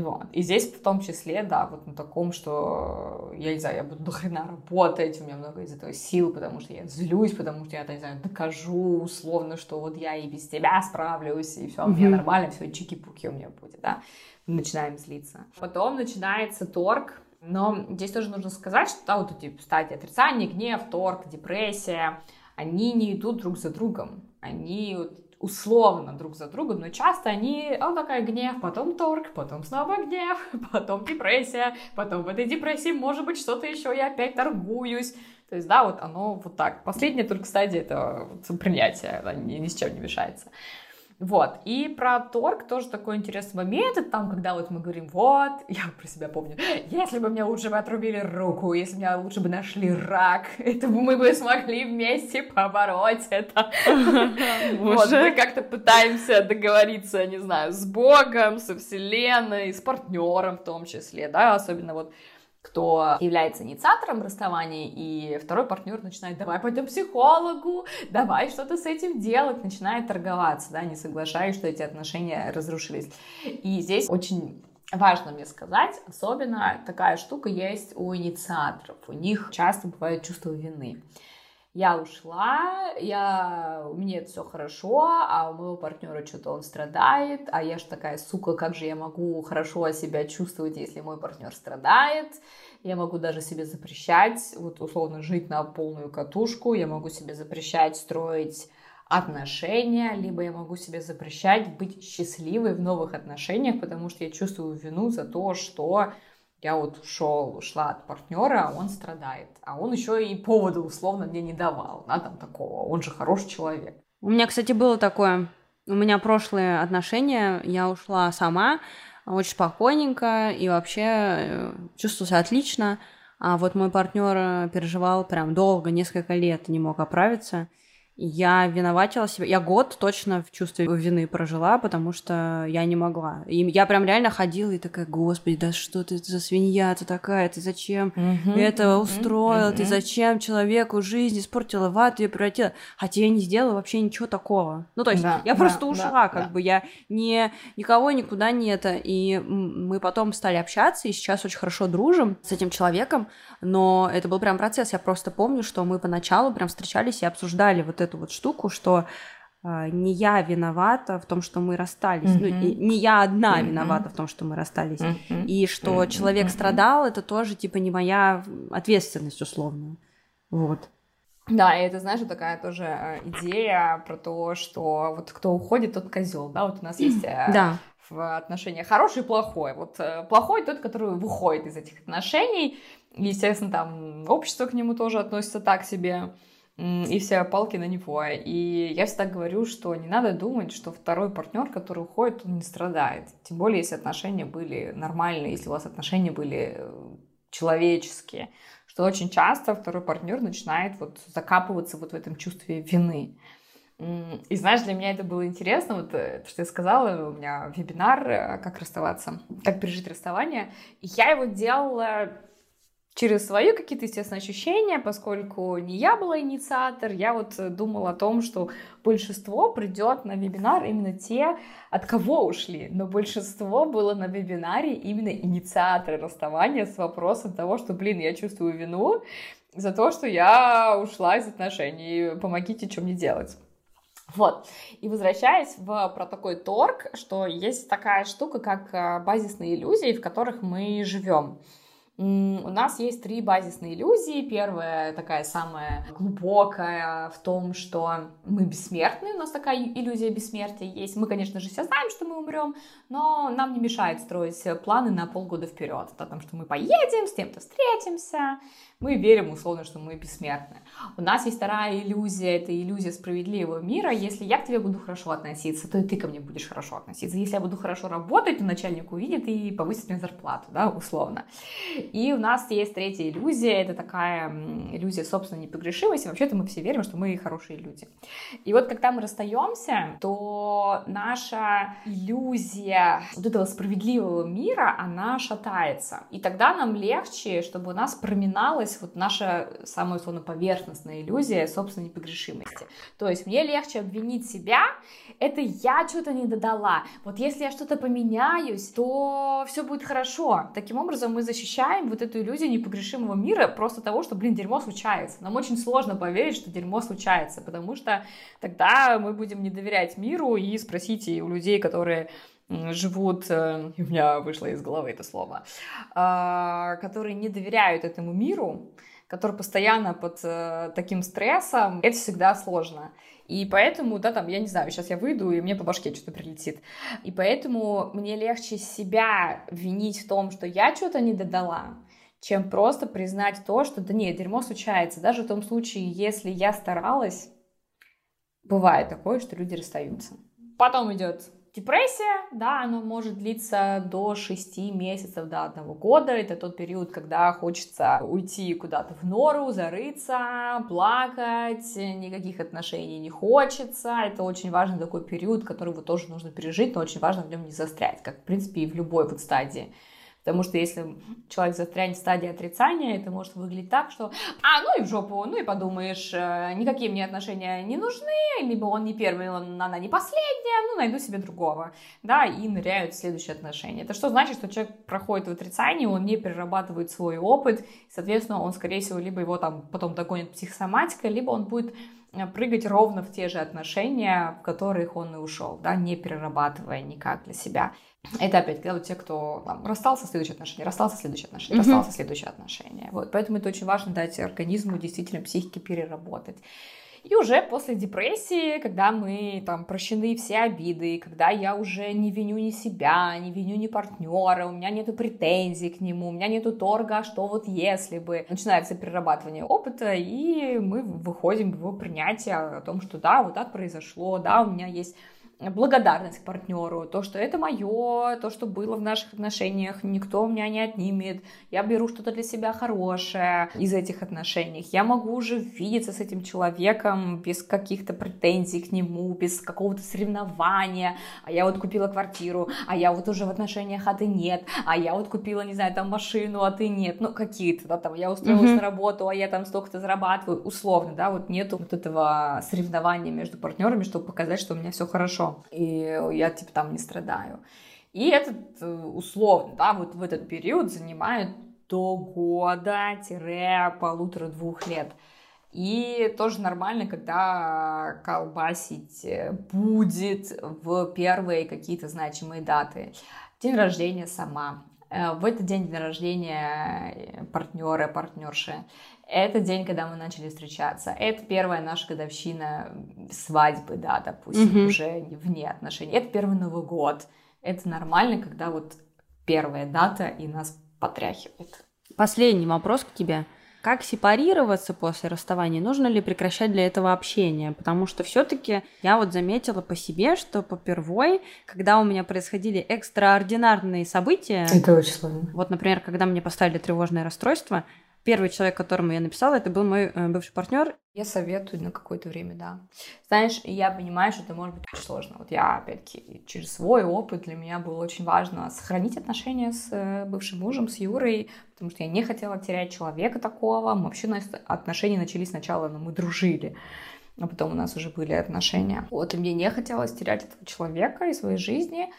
Вот. И здесь в том числе, да, вот на таком, что, я не знаю, я буду дохрена работать, у меня много из этого сил, потому что я злюсь, потому что я, не знаю, докажу условно, что вот я и без тебя справлюсь, и все, у меня нормально, все, чики-пуки у меня будет, да. Начинаем злиться. Потом начинается торг, но здесь тоже нужно сказать, что да, вот эти стадии отрицания, гнев, торг, депрессия, они не идут друг за другом. Они вот условно друг за другом, но часто они, он такая гнев, потом торг, потом снова гнев, [laughs] потом депрессия, потом в этой депрессии может быть что-то еще, я опять торгуюсь. То есть, да, вот оно вот так. Последняя только стадия — это принятие, да, ни, ни с чем не мешается. Вот, и про торг тоже такой интересный момент, это там, когда вот мы говорим, вот, [laughs] я про себя помню, если бы мне лучше бы отрубили руку, если бы меня лучше бы нашли рак, [laughs] это бы мы бы смогли вместе побороть это. [laughs] Вот, мы как-то пытаемся договориться, не знаю, с Богом, со Вселенной, с партнером в том числе, да, особенно вот кто является инициатором расставания, и второй партнер начинает, давай пойдем к психологу, давай что-то с этим делать, начинает торговаться, да, не соглашаясь, что эти отношения разрушились. И здесь очень важно мне сказать, особенно такая штука есть у инициаторов. У них часто бывает чувство вины я ушла, я, у меня это все хорошо, а у моего партнера что-то он страдает, а я ж такая сука, как же я могу хорошо себя чувствовать, если мой партнер страдает, я могу даже себе запрещать, вот условно жить на полную катушку, я могу себе запрещать строить отношения, либо я могу себе запрещать быть счастливой в новых отношениях, потому что я чувствую вину за то, что я вот ушел, ушла от партнера, а он страдает. А он еще и повода условно мне не давал, да, там такого. Он же хороший человек. У меня, кстати, было такое. У меня прошлые отношения, я ушла сама, очень спокойненько и вообще э, чувствовала отлично. А вот мой партнер переживал прям долго, несколько лет, не мог оправиться. Я виноватила себя. Я год точно в чувстве вины прожила, потому что я не могла. И я прям реально ходила и такая, господи, да что ты за свинья ты такая, ты зачем uh-huh, это uh-huh, устроила, uh-huh. ты зачем человеку жизнь испортила, в ад ее превратила. Хотя я не сделала вообще ничего такого. Ну, то есть да, я да, просто ушла, да, как да. бы я не, никого никуда не это. И мы потом стали общаться, и сейчас очень хорошо дружим с этим человеком, но это был прям процесс. Я просто помню, что мы поначалу прям встречались и обсуждали вот эту вот штуку, что э, не я виновата в том, что мы расстались, mm-hmm. ну, не я одна mm-hmm. виновата в том, что мы расстались, mm-hmm. и что mm-hmm. человек страдал, это тоже типа не моя ответственность условно, вот. Да, и это, знаешь, такая тоже э, идея про то, что вот кто уходит, тот козел, да, вот у нас есть э, да. в отношениях хороший и плохой. Вот плохой тот, который выходит из этих отношений, естественно, там общество к нему тоже относится так себе и все палки на него. И я всегда говорю, что не надо думать, что второй партнер, который уходит, он не страдает. Тем более, если отношения были нормальные, если у вас отношения были э, человеческие, что очень часто второй партнер начинает вот закапываться вот в этом чувстве вины. И знаешь, для меня это было интересно, вот э, то, что я сказала, у меня вебинар э, «Как расставаться», «Как пережить расставание». И я его делала через свои какие-то, естественно, ощущения, поскольку не я была инициатор, я вот э, думала о том, что большинство придет на вебинар именно те, от кого ушли, но большинство было на вебинаре именно инициаторы расставания с вопросом того, что, блин, я чувствую вину за то, что я ушла из отношений, помогите, что мне делать. Вот. И возвращаясь в, про такой торг, что есть такая штука, как э, базисные иллюзии, в которых мы живем. У нас есть три базисные иллюзии. Первая такая самая глубокая в том, что мы бессмертны. У нас такая иллюзия бессмертия есть. Мы, конечно же, все знаем, что мы умрем, но нам не мешает строить планы на полгода вперед. О том, что мы поедем, с кем-то встретимся, мы верим условно, что мы бессмертны. У нас есть вторая иллюзия, это иллюзия справедливого мира. Если я к тебе буду хорошо относиться, то и ты ко мне будешь хорошо относиться. Если я буду хорошо работать, то начальник увидит и повысит мне зарплату, да, условно. И у нас есть третья иллюзия, это такая иллюзия собственной непогрешимости. Вообще-то мы все верим, что мы хорошие люди. И вот когда мы расстаемся, то наша иллюзия вот этого справедливого мира, она шатается. И тогда нам легче, чтобы у нас проминалась вот наша самая условно поверхностная иллюзия собственной непогрешимости. То есть мне легче обвинить себя, это я что-то не додала. Вот если я что-то поменяюсь, то все будет хорошо. Таким образом мы защищаем вот эту иллюзию непогрешимого мира просто того, что, блин, дерьмо случается. Нам очень сложно поверить, что дерьмо случается, потому что тогда мы будем не доверять миру и спросите у людей, которые живут, э, [laughs] у меня вышло из головы это слово, а, которые не доверяют этому миру, которые постоянно под э, таким стрессом, это всегда сложно. И поэтому, да, там, я не знаю, сейчас я выйду, и мне по башке что-то прилетит. И поэтому мне легче себя винить в том, что я что-то не додала, чем просто признать то, что да нет, дерьмо случается. Даже в том случае, если я старалась, бывает такое, что люди расстаются. Потом идет Депрессия, да, она может длиться до 6 месяцев, до одного года. Это тот период, когда хочется уйти куда-то в нору, зарыться, плакать, никаких отношений не хочется. Это очень важный такой период, который вот тоже нужно пережить, но очень важно в нем не застрять, как, в принципе, и в любой вот стадии Потому что если человек застрянет в стадии отрицания, это может выглядеть так, что «а, ну и в жопу, ну и подумаешь, э, никакие мне отношения не нужны, либо он не первый, он, она не последняя, ну найду себе другого», да, и ныряют в следующие отношения. Это что значит, что человек проходит в отрицании, он не перерабатывает свой опыт, соответственно, он, скорее всего, либо его там потом догонит психосоматика, либо он будет прыгать ровно в те же отношения, в которых он и ушел, да, не перерабатывая никак для себя. Это опять когда вот те, кто там, расстался, следующие отношения, расстался, следующие отношения, mm-hmm. расстался, следующие отношения. Вот, поэтому это очень важно дать организму действительно психике переработать. И уже после депрессии, когда мы там прощены все обиды, когда я уже не виню ни себя, не виню ни партнера, у меня нету претензий к нему, у меня нету торга, а что вот если бы. Начинается перерабатывание опыта, и мы выходим в принятие о том, что да, вот так произошло, да, у меня есть благодарность к партнеру, то, что это мое, то, что было в наших отношениях, никто у меня не отнимет, я беру что-то для себя хорошее из этих отношений, я могу уже видеться с этим человеком без каких-то претензий к нему, без какого-то соревнования, а я вот купила квартиру, а я вот уже в отношениях, а ты нет, а я вот купила, не знаю, там машину, а ты нет, ну какие-то, да, там, я устроилась mm-hmm. на работу, а я там столько-то зарабатываю, условно, да, вот нету вот этого соревнования между партнерами, чтобы показать, что у меня все хорошо и я типа там не страдаю. И этот э, условно, да, вот в этот период занимает до года-полутора-двух лет. И тоже нормально, когда колбасить э, будет в первые какие-то значимые даты. День рождения сама. Э, в этот день день рождения партнера, партнерши. Это день, когда мы начали встречаться. Это первая наша годовщина свадьбы, да, допустим, mm-hmm. уже вне отношений. Это первый Новый год. Это нормально, когда вот первая дата и нас потряхивает. Последний вопрос к тебе. Как сепарироваться после расставания? Нужно ли прекращать для этого общение? Потому что все-таки я вот заметила по себе, что попервой, когда у меня происходили экстраординарные события... Это очень сложно. Вот, например, когда мне поставили тревожное расстройство, Первый человек, которому я написала, это был мой э, бывший партнер. Я советую на какое-то время, да. Знаешь, я понимаю, что это может быть очень сложно. Вот я, опять-таки, через свой опыт для меня было очень важно сохранить отношения с э, бывшим мужем, с Юрой, потому что я не хотела терять человека такого. Мы вообще отношения начались сначала, но мы дружили а потом у нас уже были отношения. Вот, и мне не хотелось терять этого человека из своей жизни,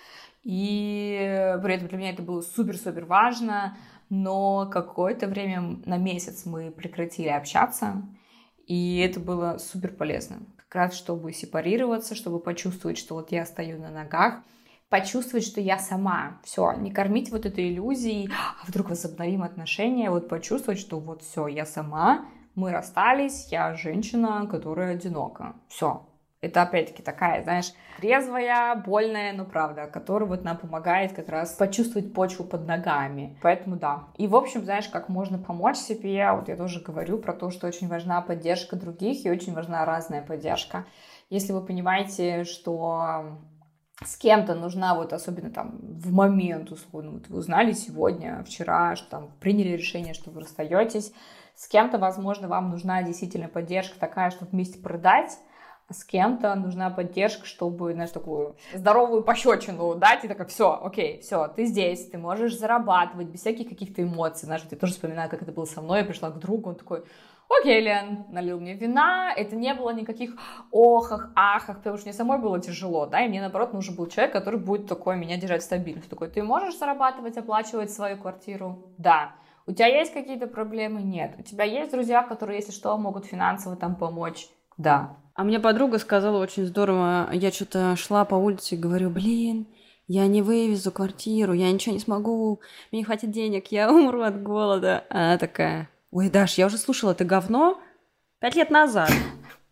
и при этом для меня это было супер-супер важно, но какое-то время, на месяц мы прекратили общаться, и это было супер полезно. Как раз чтобы сепарироваться, чтобы почувствовать, что вот я стою на ногах, почувствовать, что я сама. Все, не кормить вот этой иллюзией, а вдруг возобновим отношения, вот почувствовать, что вот все, я сама, мы расстались, я женщина, которая одинока. Все, Это, опять-таки, такая, знаешь, трезвая, больная, но правда, которая вот нам помогает как раз почувствовать почву под ногами. Поэтому да. И, в общем, знаешь, как можно помочь себе, вот я тоже говорю про то, что очень важна поддержка других и очень важна разная поддержка. Если вы понимаете, что с кем-то нужна вот особенно там в момент, условно, вот вы узнали сегодня, вчера, что там приняли решение, что вы расстаетесь, с кем-то, возможно, вам нужна действительно поддержка такая, чтобы вместе продать, с кем-то нужна поддержка, чтобы, знаешь, такую здоровую пощечину дать, и такая, все, окей, все, ты здесь, ты можешь зарабатывать без всяких каких-то эмоций, знаешь, я тоже вспоминаю, как это было со мной, я пришла к другу, он такой, окей, Лен, налил мне вина, это не было никаких охах, ахах, потому что мне самой было тяжело, да, и мне, наоборот, нужен был человек, который будет такой меня держать стабильность, такой, ты можешь зарабатывать, оплачивать свою квартиру? Да. У тебя есть какие-то проблемы? Нет. У тебя есть друзья, которые, если что, могут финансово там помочь? Да. А мне подруга сказала очень здорово, я что-то шла по улице и говорю, блин, я не вывезу квартиру, я ничего не смогу, мне не хватит денег, я [laughs] умру от голода. А она такая, ой, Даш, я уже слушала это говно пять лет назад.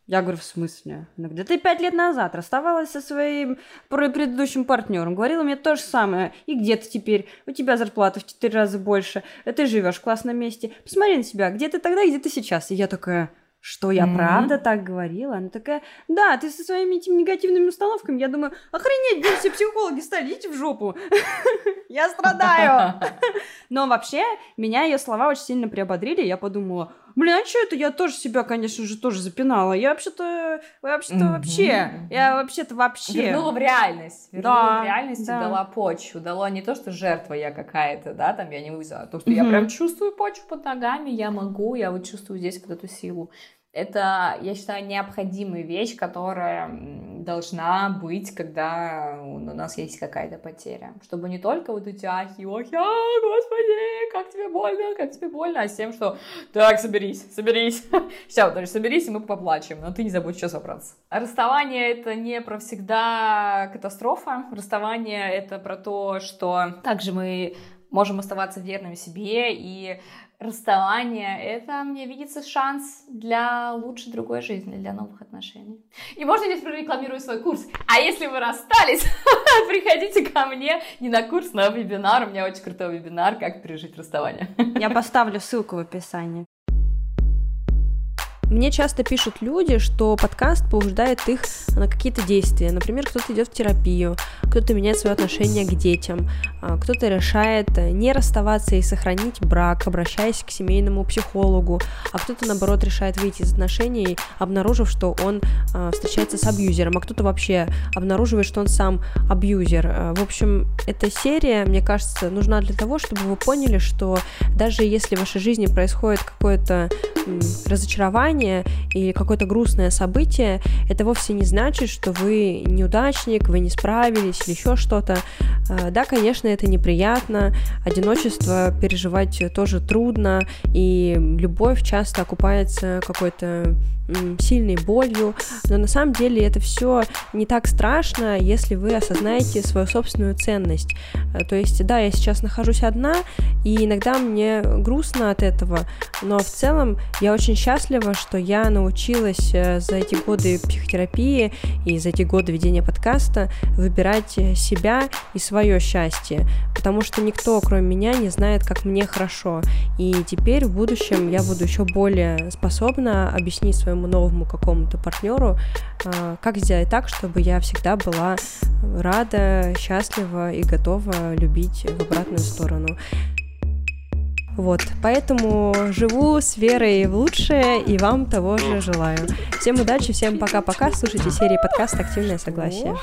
Я говорю, в смысле? Она говорит, ты пять лет назад расставалась со своим предыдущим партнером, говорила мне то же самое. И где ты теперь? У тебя зарплата в четыре раза больше, ты живешь в классном месте. Посмотри на себя, где ты тогда где ты сейчас. И я такая, что я mm-hmm. правда так говорила? Она такая, да, ты со своими этими негативными установками. Я думаю, охренеть, где все психологи стали, идите в жопу. [laughs] я страдаю. [laughs] Но вообще, меня ее слова очень сильно приободрили. Я подумала, блин, а что это? Я тоже себя, конечно же, тоже запинала. Я вообще-то, вообще-то вообще, я вообще-то вообще. Вернула в реальность. Вернула да, в реальность да. и дала почву. Дала не то, что жертва я какая-то, да, там я не вызову, а то, что я прям чувствую почву под ногами, я могу, я вот чувствую здесь вот эту силу это, я считаю, необходимая вещь, которая должна быть, когда у нас есть какая-то потеря. Чтобы не только вот эти ахи, охи, а, господи, как тебе больно, как тебе больно, а с тем, что так, соберись, соберись. [laughs] Все, даже соберись, и мы поплачем, но ты не забудь сейчас собраться. Расставание — это не про всегда катастрофа. Расставание — это про то, что также мы можем оставаться верными себе и расставание, это мне видится шанс для лучшей другой жизни, для новых отношений. И можно здесь прорекламирую свой курс. А если вы расстались, [laughs] приходите ко мне не на курс, на вебинар. У меня очень крутой вебинар «Как пережить расставание». Я поставлю ссылку в описании. Мне часто пишут люди, что подкаст побуждает их на какие-то действия. Например, кто-то идет в терапию, кто-то меняет свое отношение к детям, а, кто-то решает не расставаться и сохранить брак, обращаясь к семейному психологу, а кто-то, наоборот, решает выйти из отношений, обнаружив, что он а, встречается с абьюзером, а кто-то вообще обнаруживает, что он сам абьюзер. А, в общем, эта серия, мне кажется, нужна для того, чтобы вы поняли, что даже если в вашей жизни происходит какое-то разочарование, расставание или какое-то грустное событие, это вовсе не значит, что вы неудачник, вы не справились или еще что-то. А, да, конечно, это неприятно, одиночество переживать тоже трудно, и любовь часто окупается какой-то сильной болью, но на самом деле это все не так страшно, если вы осознаете свою собственную ценность. Э, то есть, да, я сейчас нахожусь одна, и иногда мне грустно от этого, но в целом я очень счастлива, что я научилась э, за эти годы психотерапии и за эти годы ведения подкаста выбирать э, себя и свое счастье, потому что никто, кроме меня, не знает, как мне хорошо. И теперь в будущем я буду еще более способна объяснить своему своему новому какому-то партнеру, а, как сделать так, чтобы я всегда была рада, счастлива и готова любить в обратную сторону. Вот, поэтому живу с верой в лучшее и вам того же желаю. Всем удачи, всем пока-пока. Слушайте серии подкаста «Активное согласие».